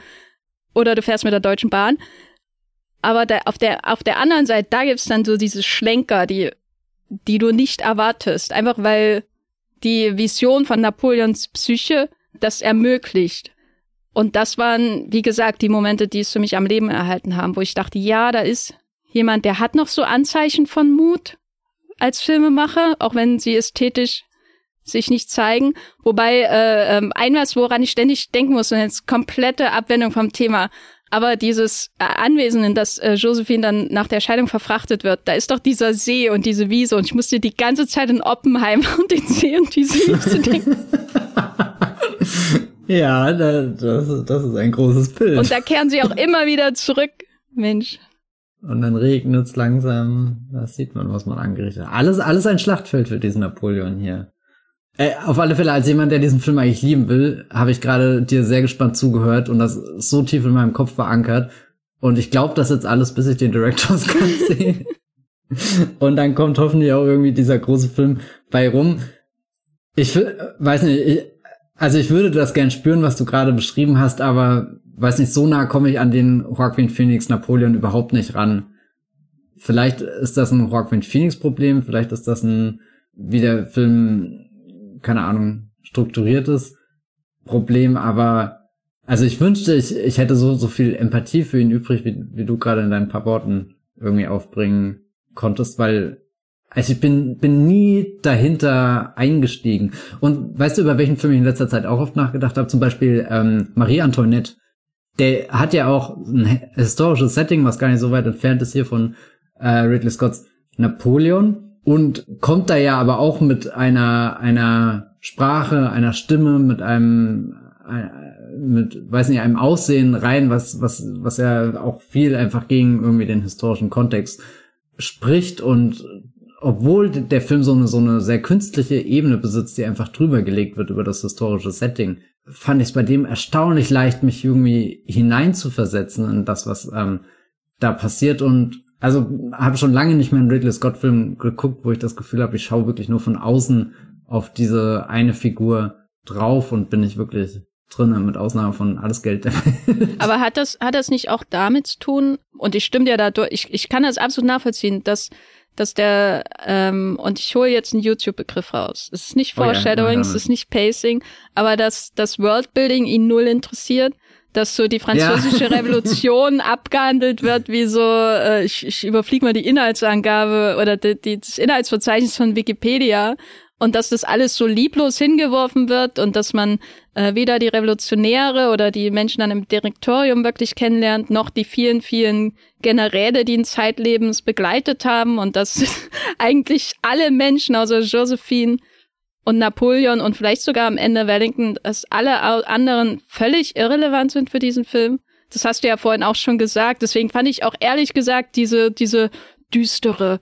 oder du fährst mit der Deutschen Bahn. Aber da, auf, der, auf der anderen Seite, da gibt's dann so diese Schlenker, die, die du nicht erwartest. Einfach weil die Vision von Napoleons Psyche das ermöglicht. Und das waren, wie gesagt, die Momente, die es für mich am Leben erhalten haben, wo ich dachte, ja, da ist jemand, der hat noch so Anzeichen von Mut als Filmemacher, auch wenn sie ästhetisch sich nicht zeigen. Wobei äh, ähm, ein was, woran ich ständig denken muss, und jetzt komplette Abwendung vom Thema, aber dieses Anwesen, in das äh, Josephine dann nach der Scheidung verfrachtet wird, da ist doch dieser See und diese Wiese und ich musste die ganze Zeit in Oppenheim und den See und diese Wiese denken. Ja, das, das ist ein großes Bild. Und da kehren sie auch immer wieder zurück. Mensch. Und dann regnet es langsam. Da sieht man, was man angerichtet hat. Alles, alles ein Schlachtfeld für diesen Napoleon hier. Äh, auf alle Fälle, als jemand, der diesen Film eigentlich lieben will, habe ich gerade dir sehr gespannt zugehört und das ist so tief in meinem Kopf verankert. Und ich glaube das jetzt alles, bis ich den Directors Cut sehe. und dann kommt hoffentlich auch irgendwie dieser große Film bei rum. Ich weiß nicht, ich, also ich würde das gern spüren, was du gerade beschrieben hast, aber weiß nicht, so nah komme ich an den Joaquin Phoenix Napoleon überhaupt nicht ran. Vielleicht ist das ein Joaquin Phoenix Problem, vielleicht ist das ein, wie der Film, keine Ahnung, strukturiertes Problem, aber also ich wünschte, ich, ich hätte so, so viel Empathie für ihn übrig, wie, wie du gerade in deinen paar Worten irgendwie aufbringen konntest, weil also ich bin, bin nie dahinter eingestiegen. Und weißt du, über welchen Film ich in letzter Zeit auch oft nachgedacht habe? Zum Beispiel ähm, Marie Antoinette. Der hat ja auch ein historisches Setting, was gar nicht so weit entfernt ist hier von äh, Ridley Scotts Napoleon. Und kommt da ja aber auch mit einer, einer Sprache, einer Stimme, mit einem, äh, mit, weiß nicht, einem Aussehen rein, was, was, was ja auch viel einfach gegen irgendwie den historischen Kontext spricht und obwohl der Film so eine, so eine sehr künstliche Ebene besitzt, die einfach drüber gelegt wird über das historische Setting, fand ich es bei dem erstaunlich leicht, mich irgendwie hineinzuversetzen in das, was ähm, da passiert. Und also habe schon lange nicht mehr einen Ridley Scott-Film geguckt, wo ich das Gefühl habe, ich schaue wirklich nur von außen auf diese eine Figur drauf und bin nicht wirklich drin, mit Ausnahme von alles Geld. Aber hat das, hat das nicht auch damit zu tun, und ich stimme dir da durch, ich, ich kann das absolut nachvollziehen, dass dass der, ähm, und ich hole jetzt einen YouTube-Begriff raus. Es ist nicht Foreshadowing, oh ja, es ist nicht Pacing, aber dass das Worldbuilding ihn null interessiert, dass so die französische ja. Revolution abgehandelt wird, wie so, äh, ich, ich überfliege mal die Inhaltsangabe oder die, die, das Inhaltsverzeichnis von Wikipedia und dass das alles so lieblos hingeworfen wird und dass man äh, weder die Revolutionäre oder die Menschen an einem Direktorium wirklich kennenlernt, noch die vielen, vielen Generäle, die ihn zeitlebens begleitet haben und dass eigentlich alle Menschen außer Josephine und Napoleon und vielleicht sogar am Ende Wellington, dass alle anderen völlig irrelevant sind für diesen Film. Das hast du ja vorhin auch schon gesagt. Deswegen fand ich auch ehrlich gesagt diese, diese düstere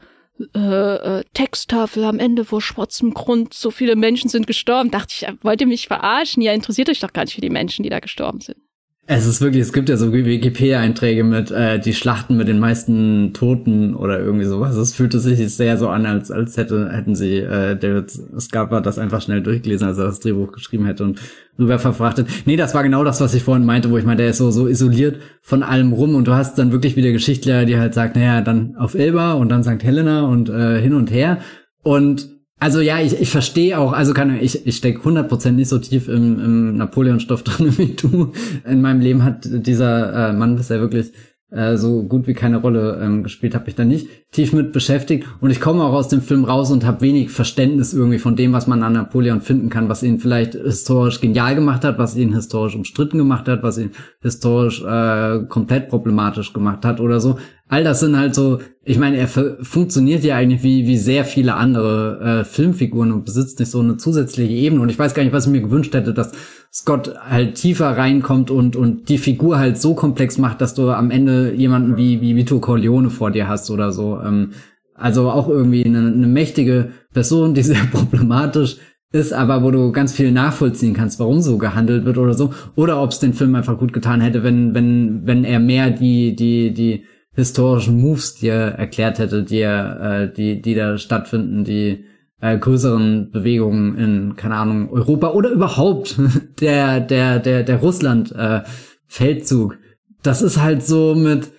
äh, äh, Texttafel am Ende vor schwarzem Grund, so viele Menschen sind gestorben. Dachte ich, wollt ihr mich verarschen? Ja, interessiert euch doch gar nicht für die Menschen, die da gestorben sind. Es ist wirklich, es gibt ja so Wikipedia-Einträge mit äh, die Schlachten mit den meisten Toten oder irgendwie sowas. Es fühlte sich sehr so an, als als hätte hätten sie äh, David Scarpa das einfach schnell durchgelesen, als er das Drehbuch geschrieben hätte und rüber verfrachtet. Nee, das war genau das, was ich vorhin meinte, wo ich meinte, der ist so so isoliert von allem rum und du hast dann wirklich wieder Geschichtler, die halt sagt, naja, dann auf Elba und dann St. Helena und äh, hin und her und also ja, ich, ich verstehe auch, also kann ich, ich stecke 100% nicht so tief im, im Napoleon-Stoff drin wie du. In meinem Leben hat dieser äh, Mann bisher wirklich äh, so gut wie keine Rolle ähm, gespielt, habe ich da nicht tief mit beschäftigt. Und ich komme auch aus dem Film raus und habe wenig Verständnis irgendwie von dem, was man an Napoleon finden kann, was ihn vielleicht historisch genial gemacht hat, was ihn historisch umstritten gemacht hat, was ihn historisch äh, komplett problematisch gemacht hat oder so. All das sind halt so, ich meine, er funktioniert ja eigentlich wie, wie sehr viele andere äh, Filmfiguren und besitzt nicht so eine zusätzliche Ebene. Und ich weiß gar nicht, was ich mir gewünscht hätte, dass Scott halt tiefer reinkommt und, und die Figur halt so komplex macht, dass du am Ende jemanden wie, wie Vito Corleone vor dir hast oder so. Ähm, also auch irgendwie eine, eine mächtige Person, die sehr problematisch ist, aber wo du ganz viel nachvollziehen kannst, warum so gehandelt wird oder so. Oder ob es den Film einfach gut getan hätte, wenn, wenn, wenn er mehr die, die, die historischen Moves dir erklärt hätte, die äh, die die da stattfinden, die äh, größeren Bewegungen in keine Ahnung Europa oder überhaupt der der der der Russland äh. Das ist halt so mit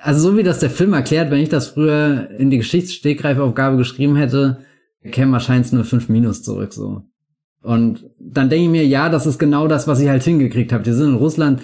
also so wie das der Film erklärt, wenn ich das früher in die Geschichtsstegreifaufgabe geschrieben hätte, käme wahrscheinlich nur fünf Minus zurück so. Und dann denke ich mir, ja, das ist genau das, was ich halt hingekriegt habe. Die sind in Russland,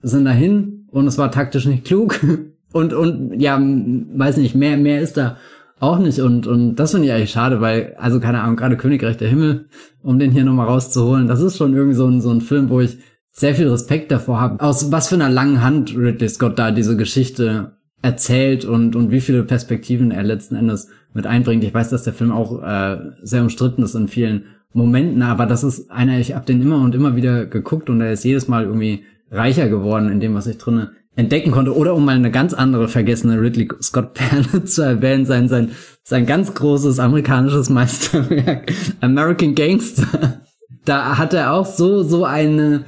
sind dahin und es war taktisch nicht klug. Und, und ja, weiß nicht, mehr, mehr ist da auch nicht. Und, und das finde ich eigentlich schade, weil, also keine Ahnung, gerade Königreich der Himmel, um den hier nochmal rauszuholen, das ist schon irgendwie so ein, so ein Film, wo ich sehr viel Respekt davor habe. Aus was für einer langen Hand Ridley Scott da diese Geschichte erzählt und, und wie viele Perspektiven er letzten Endes mit einbringt. Ich weiß, dass der Film auch äh, sehr umstritten ist in vielen Momenten, aber das ist einer, ich habe den immer und immer wieder geguckt und er ist jedes Mal irgendwie reicher geworden in dem, was ich drinne entdecken konnte. Oder um mal eine ganz andere vergessene Ridley Scott Perle zu erwähnen, sein, sein, sein ganz großes amerikanisches Meisterwerk, American Gangster. Da hat er auch so, so eine,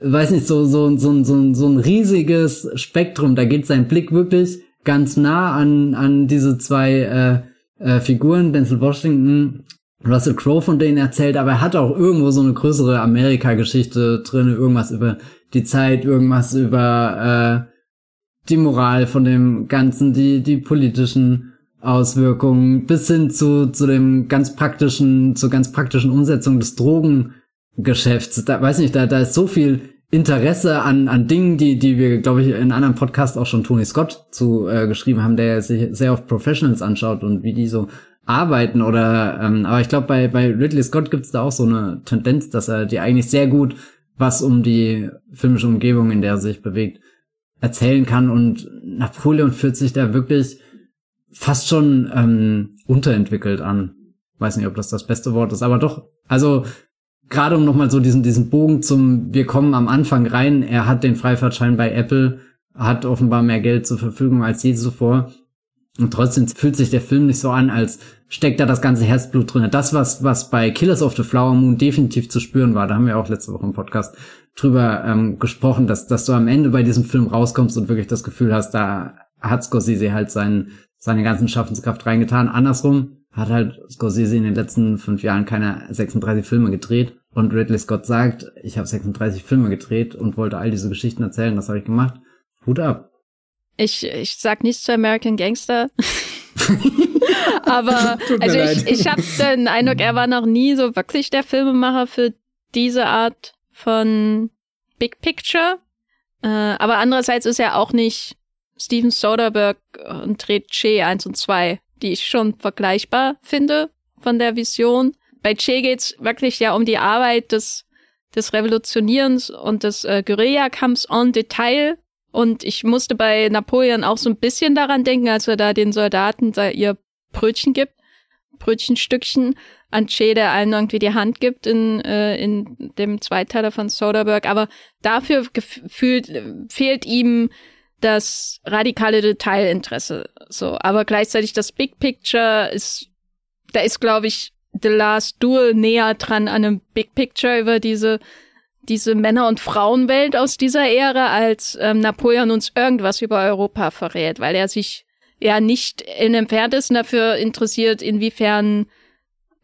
weiß nicht, so, so, so, so, so ein riesiges Spektrum. Da geht sein Blick wirklich ganz nah an, an diese zwei äh, äh, Figuren, Denzel Washington Russell Crowe von denen erzählt, aber er hat auch irgendwo so eine größere Amerika-Geschichte drin, irgendwas über die Zeit, irgendwas über äh, die Moral von dem Ganzen, die, die politischen Auswirkungen, bis hin zu, zu dem ganz praktischen, zur ganz praktischen Umsetzung des Drogengeschäfts. Da weiß nicht, da, da ist so viel Interesse an, an Dingen, die, die wir, glaube ich, in anderen Podcasts auch schon Tony Scott zu äh, geschrieben haben, der sich sehr oft Professionals anschaut und wie die so arbeiten oder ähm, aber ich glaube bei bei Ridley Scott gibt's da auch so eine Tendenz, dass er die eigentlich sehr gut was um die filmische Umgebung, in der er sich bewegt, erzählen kann. Und Napoleon fühlt sich da wirklich fast schon ähm, unterentwickelt an. Weiß nicht, ob das das beste Wort ist, aber doch, also gerade um nochmal so diesen diesen Bogen zum wir kommen am Anfang rein, er hat den Freifahrtschein bei Apple, hat offenbar mehr Geld zur Verfügung als je zuvor und trotzdem fühlt sich der Film nicht so an, als steckt da das ganze Herzblut drin. Das, was, was bei Killers of the Flower Moon definitiv zu spüren war, da haben wir auch letzte Woche im Podcast drüber ähm, gesprochen, dass, dass du am Ende bei diesem Film rauskommst und wirklich das Gefühl hast, da hat Scorsese halt seinen, seine ganzen Schaffenskraft reingetan. Andersrum hat halt Scorsese in den letzten fünf Jahren keine 36 Filme gedreht. Und Ridley Scott sagt, ich habe 36 Filme gedreht und wollte all diese Geschichten erzählen, das habe ich gemacht. Hut ab. Ich, ich sag nichts zu American Gangster. Aber also ich, ich habe den Eindruck, er war noch nie so wirklich der Filmemacher für diese Art von Big Picture. Äh, aber andererseits ist er auch nicht Steven Soderbergh und dreht Che 1 und 2, die ich schon vergleichbar finde von der Vision. Bei Che geht's wirklich ja um die Arbeit des, des Revolutionierens und des äh, Guerillakampfs en Detail und ich musste bei Napoleon auch so ein bisschen daran denken, als er da den Soldaten da ihr Brötchen gibt, Brötchenstückchen an Che, der allen irgendwie die Hand gibt in, äh, in dem Zweiteiler von Soderbergh. Aber dafür gefühlt fehlt ihm das radikale Detailinteresse. So, aber gleichzeitig das Big Picture ist, da ist, glaube ich, The Last Duel näher dran an einem Big Picture über diese diese Männer- und Frauenwelt aus dieser Ära, als ähm, Napoleon uns irgendwas über Europa verrät, weil er sich ja nicht in entferntesten dafür interessiert, inwiefern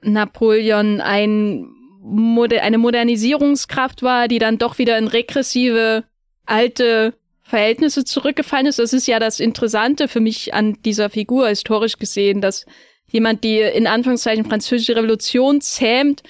Napoleon ein Moder eine Modernisierungskraft war, die dann doch wieder in regressive alte Verhältnisse zurückgefallen ist. Das ist ja das Interessante für mich an dieser Figur historisch gesehen, dass jemand, die in Anführungszeichen französische Revolution zähmt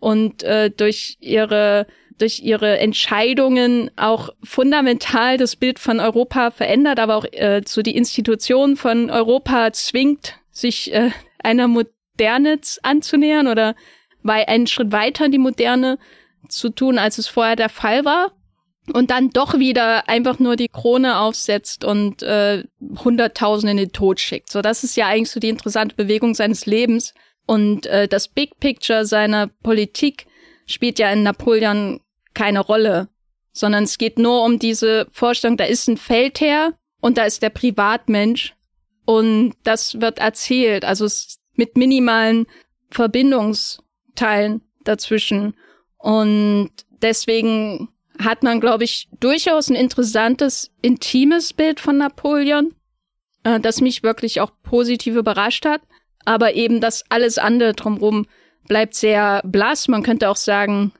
und äh, durch ihre durch ihre Entscheidungen auch fundamental das Bild von Europa verändert, aber auch äh, so die Institution von Europa zwingt, sich äh, einer Moderne anzunähern oder bei einen Schritt weiter in die Moderne zu tun, als es vorher der Fall war. Und dann doch wieder einfach nur die Krone aufsetzt und äh, Hunderttausende in den Tod schickt. So, das ist ja eigentlich so die interessante Bewegung seines Lebens. Und äh, das Big Picture seiner Politik spielt ja in Napoleon keine Rolle, sondern es geht nur um diese Vorstellung, da ist ein Feldherr und da ist der Privatmensch und das wird erzählt, also mit minimalen Verbindungsteilen dazwischen und deswegen hat man, glaube ich, durchaus ein interessantes, intimes Bild von Napoleon äh, das mich wirklich auch positiv überrascht hat. Aber eben das alles andere drumherum bleibt sehr blass. Man könnte auch sagen,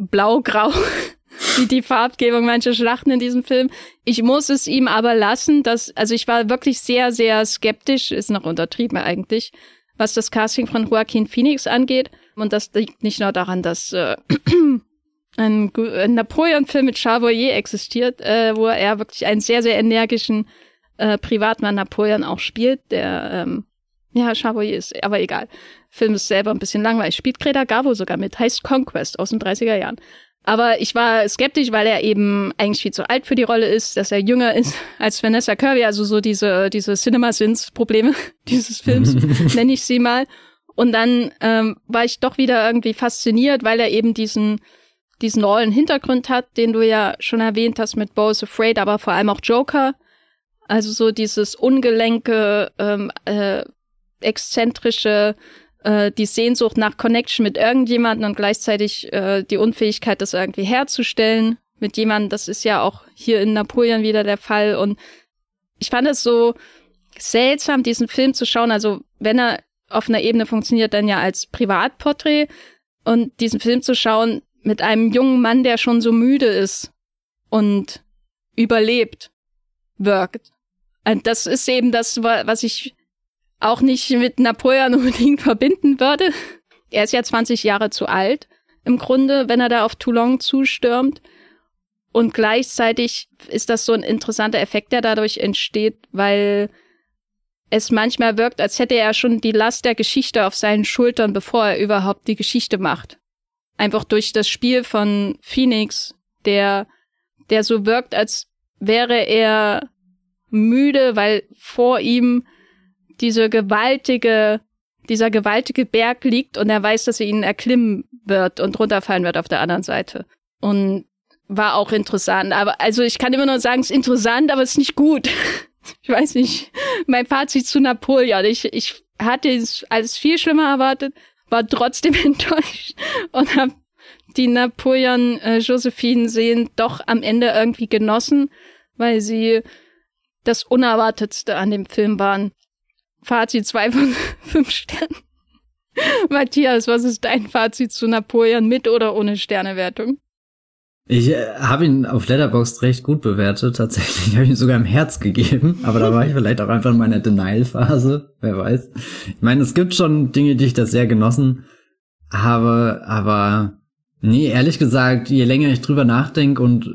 blau-grau, wie die Farbgebung mancher Schlachten in diesem Film. Ich muss es ihm aber lassen, dass, also ich war wirklich sehr, sehr skeptisch, ist noch untertrieben eigentlich, was das Casting von Joaquin Phoenix angeht. Und das liegt nicht nur daran, dass äh, ein, ein Napoleon-Film mit Chavoyer existiert, äh, wo er wirklich einen sehr, sehr energischen äh, Privatmann Napoleon auch spielt, der ähm, ja, Chavoyer ist, aber egal. Film ist selber ein bisschen langweilig. Spielt Greta Garbo sogar mit, heißt Conquest aus den 30er Jahren. Aber ich war skeptisch, weil er eben eigentlich viel zu alt für die Rolle ist, dass er jünger ist als Vanessa Kirby, also so diese, diese Cinema-Sins-Probleme dieses Films, nenne ich sie mal. Und dann ähm, war ich doch wieder irgendwie fasziniert, weil er eben diesen, diesen Rollenhintergrund hat, den du ja schon erwähnt hast mit Bo's Afraid, aber vor allem auch Joker. Also so dieses ungelenke, ähm, äh, exzentrische, äh, die Sehnsucht nach Connection mit irgendjemandem und gleichzeitig äh, die Unfähigkeit, das irgendwie herzustellen mit jemandem. Das ist ja auch hier in Napoleon wieder der Fall. Und ich fand es so seltsam, diesen Film zu schauen. Also wenn er auf einer Ebene funktioniert, dann ja als Privatporträt und diesen Film zu schauen mit einem jungen Mann, der schon so müde ist und überlebt, wirkt. Und das ist eben das, was ich auch nicht mit Napoleon unbedingt verbinden würde. Er ist ja 20 Jahre zu alt, im Grunde, wenn er da auf Toulon zustürmt. Und gleichzeitig ist das so ein interessanter Effekt, der dadurch entsteht, weil es manchmal wirkt, als hätte er schon die Last der Geschichte auf seinen Schultern, bevor er überhaupt die Geschichte macht. Einfach durch das Spiel von Phoenix, der, der so wirkt, als wäre er müde, weil vor ihm diese gewaltige, dieser gewaltige Berg liegt und er weiß, dass er ihn erklimmen wird und runterfallen wird auf der anderen Seite. Und war auch interessant. Aber also ich kann immer nur sagen, es ist interessant, aber es ist nicht gut. ich weiß nicht. Mein Fazit zu Napoleon. Ich, ich hatte es alles viel schlimmer erwartet, war trotzdem enttäuscht und habe die Napoleon äh, doch am Ende irgendwie genossen, weil sie das Unerwartetste an dem Film waren. Fazit zwei von fünf Sternen. Matthias, was ist dein Fazit zu Napoleon mit oder ohne Sternewertung? Ich äh, habe ihn auf Letterboxd recht gut bewertet. Tatsächlich habe ich ihn sogar im Herz gegeben. Aber da war ich vielleicht auch einfach in meiner Denial-Phase. Wer weiß. Ich meine, es gibt schon Dinge, die ich da sehr genossen habe. Aber nee, ehrlich gesagt, je länger ich drüber nachdenke und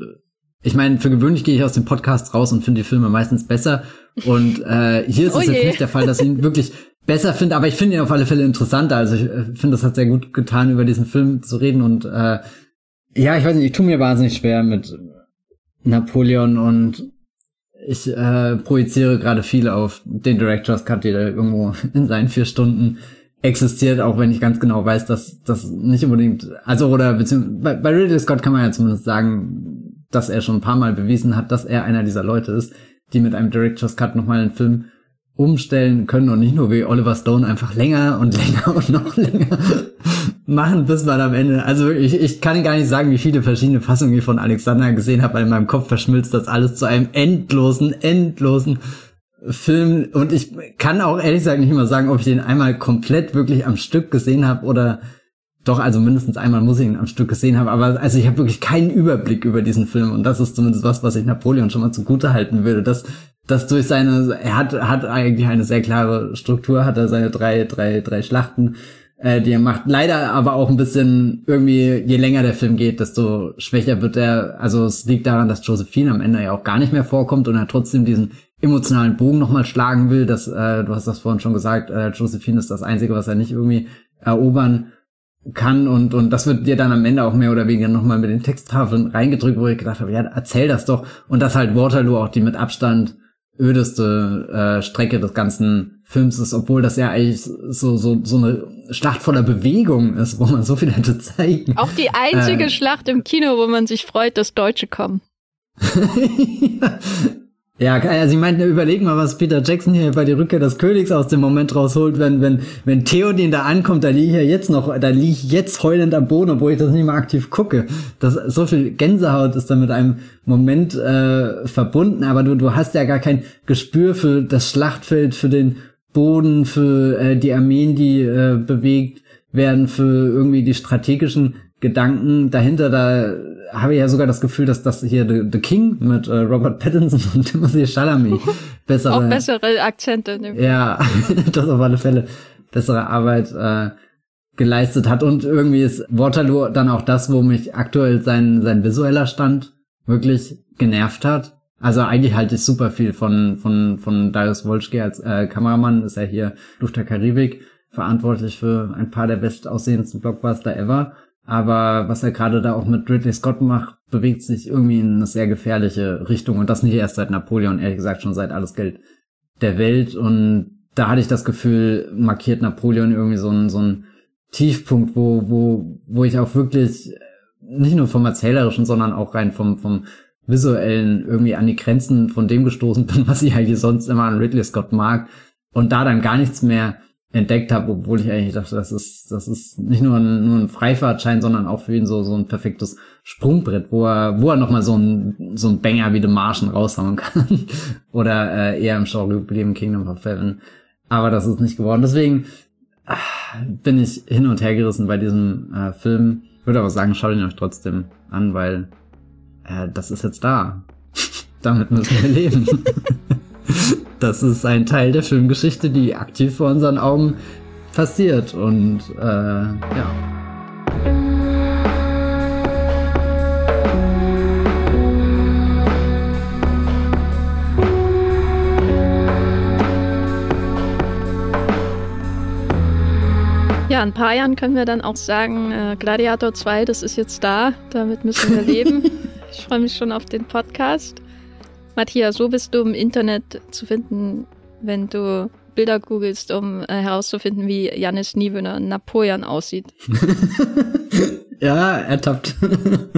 ich meine, für gewöhnlich gehe ich aus dem Podcast raus und finde die Filme meistens besser. Und äh, hier ist oh es jetzt nicht der Fall, dass ich ihn wirklich besser finde, aber ich finde ihn auf alle Fälle interessanter. Also ich äh, finde, das hat sehr gut getan, über diesen Film zu reden. Und äh, ja, ich weiß nicht, ich tue mir wahnsinnig schwer mit Napoleon und ich äh, projiziere gerade viel auf den Director's Cut, der irgendwo in seinen vier Stunden existiert, auch wenn ich ganz genau weiß, dass das nicht unbedingt, also oder beziehungsweise bei, bei Ridley Scott kann man ja zumindest sagen, dass er schon ein paar Mal bewiesen hat, dass er einer dieser Leute ist, die mit einem Director's Cut nochmal einen Film umstellen können und nicht nur wie Oliver Stone einfach länger und länger und noch länger machen, bis man am Ende, also ich, ich kann gar nicht sagen, wie viele verschiedene Fassungen ich von Alexander gesehen habe, weil in meinem Kopf verschmilzt das alles zu einem endlosen, endlosen Film. Und ich kann auch ehrlich gesagt nicht mal sagen, ob ich den einmal komplett wirklich am Stück gesehen habe oder doch, also mindestens einmal muss ich ihn am Stück gesehen haben, aber also ich habe wirklich keinen Überblick über diesen Film und das ist zumindest was, was ich Napoleon schon mal zugute halten würde, dass dass durch seine, er hat, hat eigentlich eine sehr klare Struktur, hat er seine drei, drei, drei Schlachten, äh, die er macht. Leider aber auch ein bisschen irgendwie, je länger der Film geht, desto schwächer wird er. Also es liegt daran, dass Josephine am Ende ja auch gar nicht mehr vorkommt und er trotzdem diesen emotionalen Bogen nochmal schlagen will. Das, äh, du hast das vorhin schon gesagt, äh, Josephine ist das Einzige, was er nicht irgendwie erobern kann und und das wird dir dann am Ende auch mehr oder weniger nochmal mit den Texttafeln reingedrückt, wo ich gedacht habe, ja, erzähl das doch und dass halt Waterloo auch die mit Abstand ödeste äh, Strecke des ganzen Films ist, obwohl das ja eigentlich so so so eine Schlacht voller Bewegung ist, wo man so viel hätte zeigen. Auch die einzige äh, Schlacht im Kino, wo man sich freut, dass Deutsche kommen. ja. Ja, also ich meine, überleg mal, was Peter Jackson hier bei der Rückkehr des Königs aus dem Moment rausholt, wenn, wenn, wenn Theoden da ankommt, da liege ich ja jetzt noch, da liege ich jetzt heulend am Boden, obwohl ich das nicht mal aktiv gucke. Das, so viel Gänsehaut ist da mit einem Moment äh, verbunden, aber du, du hast ja gar kein Gespür für das Schlachtfeld, für den Boden, für äh, die Armeen, die äh, bewegt werden, für irgendwie die strategischen Gedanken dahinter. Da habe ich ja sogar das Gefühl, dass das hier The, The King mit äh, Robert Pattinson und Timothy Chalamet bessere, auch bessere Akzente. Ja, das auf alle Fälle bessere Arbeit äh, geleistet hat und irgendwie ist Waterloo dann auch das, wo mich aktuell sein sein visueller Stand wirklich genervt hat. Also eigentlich halte ich super viel von von von Darius Wolski als äh, Kameramann, ist er hier Luft der Karibik verantwortlich für ein paar der bestaussehendsten Blockbuster ever. Aber was er gerade da auch mit Ridley Scott macht, bewegt sich irgendwie in eine sehr gefährliche Richtung. Und das nicht erst seit Napoleon, ehrlich gesagt schon seit alles Geld der Welt. Und da hatte ich das Gefühl, markiert Napoleon irgendwie so ein, so ein Tiefpunkt, wo, wo, wo ich auch wirklich nicht nur vom Erzählerischen, sondern auch rein vom, vom Visuellen irgendwie an die Grenzen von dem gestoßen bin, was ich eigentlich sonst immer an Ridley Scott mag. Und da dann gar nichts mehr entdeckt habe, obwohl ich eigentlich dachte, das ist, das ist nicht nur ein, nur ein Freifahrtschein, sondern auch für ihn so, so ein perfektes Sprungbrett, wo er, wo er nochmal so ein, so ein Banger wie The Martian raushauen kann. Oder äh, eher im Genre geblieben Kingdom of Heaven. Aber das ist nicht geworden. Deswegen ach, bin ich hin und her gerissen bei diesem äh, Film. Würde aber sagen, schaut ihn euch trotzdem an, weil äh, das ist jetzt da. Damit müssen wir leben. das ist ein Teil der Filmgeschichte, die aktiv vor unseren Augen passiert. Und äh, ja. Ja, in ein paar Jahren können wir dann auch sagen, äh, Gladiator 2, das ist jetzt da, damit müssen wir leben. ich freue mich schon auf den Podcast. Matthias, wo bist du im Internet zu finden, wenn du Bilder googelst, um äh, herauszufinden, wie Janis Niewöhner Napoleon aussieht? ja, ertappt.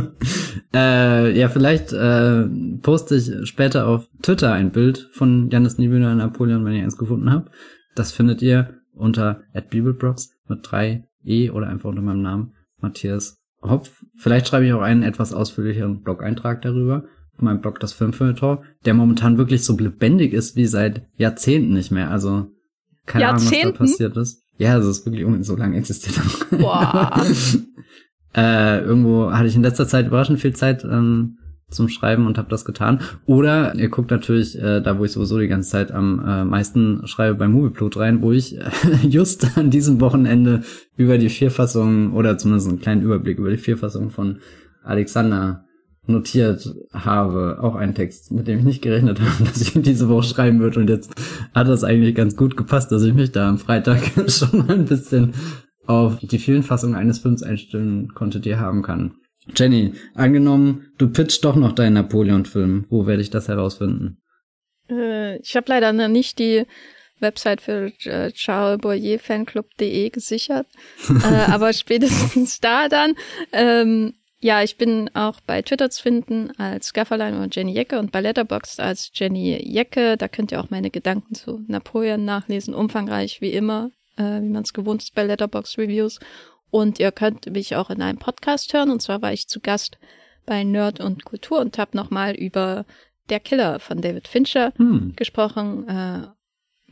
äh, ja, vielleicht äh, poste ich später auf Twitter ein Bild von Janis Niewöhner Napoleon, wenn ihr eins gefunden habt. Das findet ihr unter @bibelbrox mit drei E oder einfach unter meinem Namen Matthias Hopf. Vielleicht schreibe ich auch einen etwas ausführlicheren Blog-Eintrag darüber mein Blog das Filmfeuilleton, der momentan wirklich so lebendig ist wie seit Jahrzehnten nicht mehr. Also keine Ahnung, was da passiert ist. Ja, also es ist wirklich so lange existiert. Boah. äh, irgendwo hatte ich in letzter Zeit überraschend viel Zeit ähm, zum Schreiben und habe das getan. Oder ihr guckt natürlich äh, da, wo ich sowieso die ganze Zeit am äh, meisten schreibe, beim Movieplot rein, wo ich äh, just an diesem Wochenende über die Vierfassung oder zumindest einen kleinen Überblick über die Vierfassung von Alexander notiert habe, auch ein Text, mit dem ich nicht gerechnet habe, dass ich ihn diese Woche schreiben würde. Und jetzt hat das eigentlich ganz gut gepasst, dass ich mich da am Freitag schon mal ein bisschen auf die vielen Fassungen eines Films einstellen konnte, die er haben kann. Jenny, angenommen, du pitcht doch noch deinen Napoleon-Film. Wo werde ich das herausfinden? Äh, ich habe leider noch nicht die Website für äh, charlesboyerfanclub.de gesichert, äh, aber spätestens da dann. Ähm, ja, ich bin auch bei Twitter zu finden als Gafferlein oder Jenny Jecke und bei Letterboxd als Jenny Jecke. Da könnt ihr auch meine Gedanken zu Napoleon nachlesen. Umfangreich wie immer, äh, wie man es gewohnt ist bei Letterboxd Reviews. Und ihr könnt mich auch in einem Podcast hören. Und zwar war ich zu Gast bei Nerd und Kultur und habe nochmal über Der Killer von David Fincher hm. gesprochen. Äh,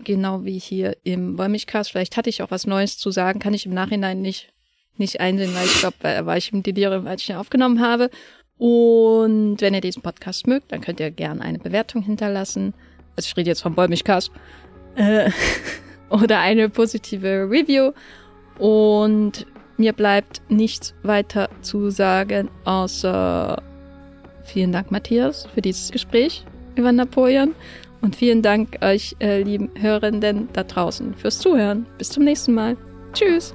genau wie hier im Wollmilchcast. Vielleicht hatte ich auch was Neues zu sagen, kann ich im Nachhinein nicht nicht einsehen, weil ich glaube, da war ich im Delirium, als ich ihn aufgenommen habe. Und wenn ihr diesen Podcast mögt, dann könnt ihr gerne eine Bewertung hinterlassen. Also ich rede jetzt vom Bäumigcast. Äh, oder eine positive Review. Und mir bleibt nichts weiter zu sagen, außer vielen Dank, Matthias, für dieses Gespräch über Napoleon. Und vielen Dank euch, äh, lieben Hörenden da draußen, fürs Zuhören. Bis zum nächsten Mal. Tschüss.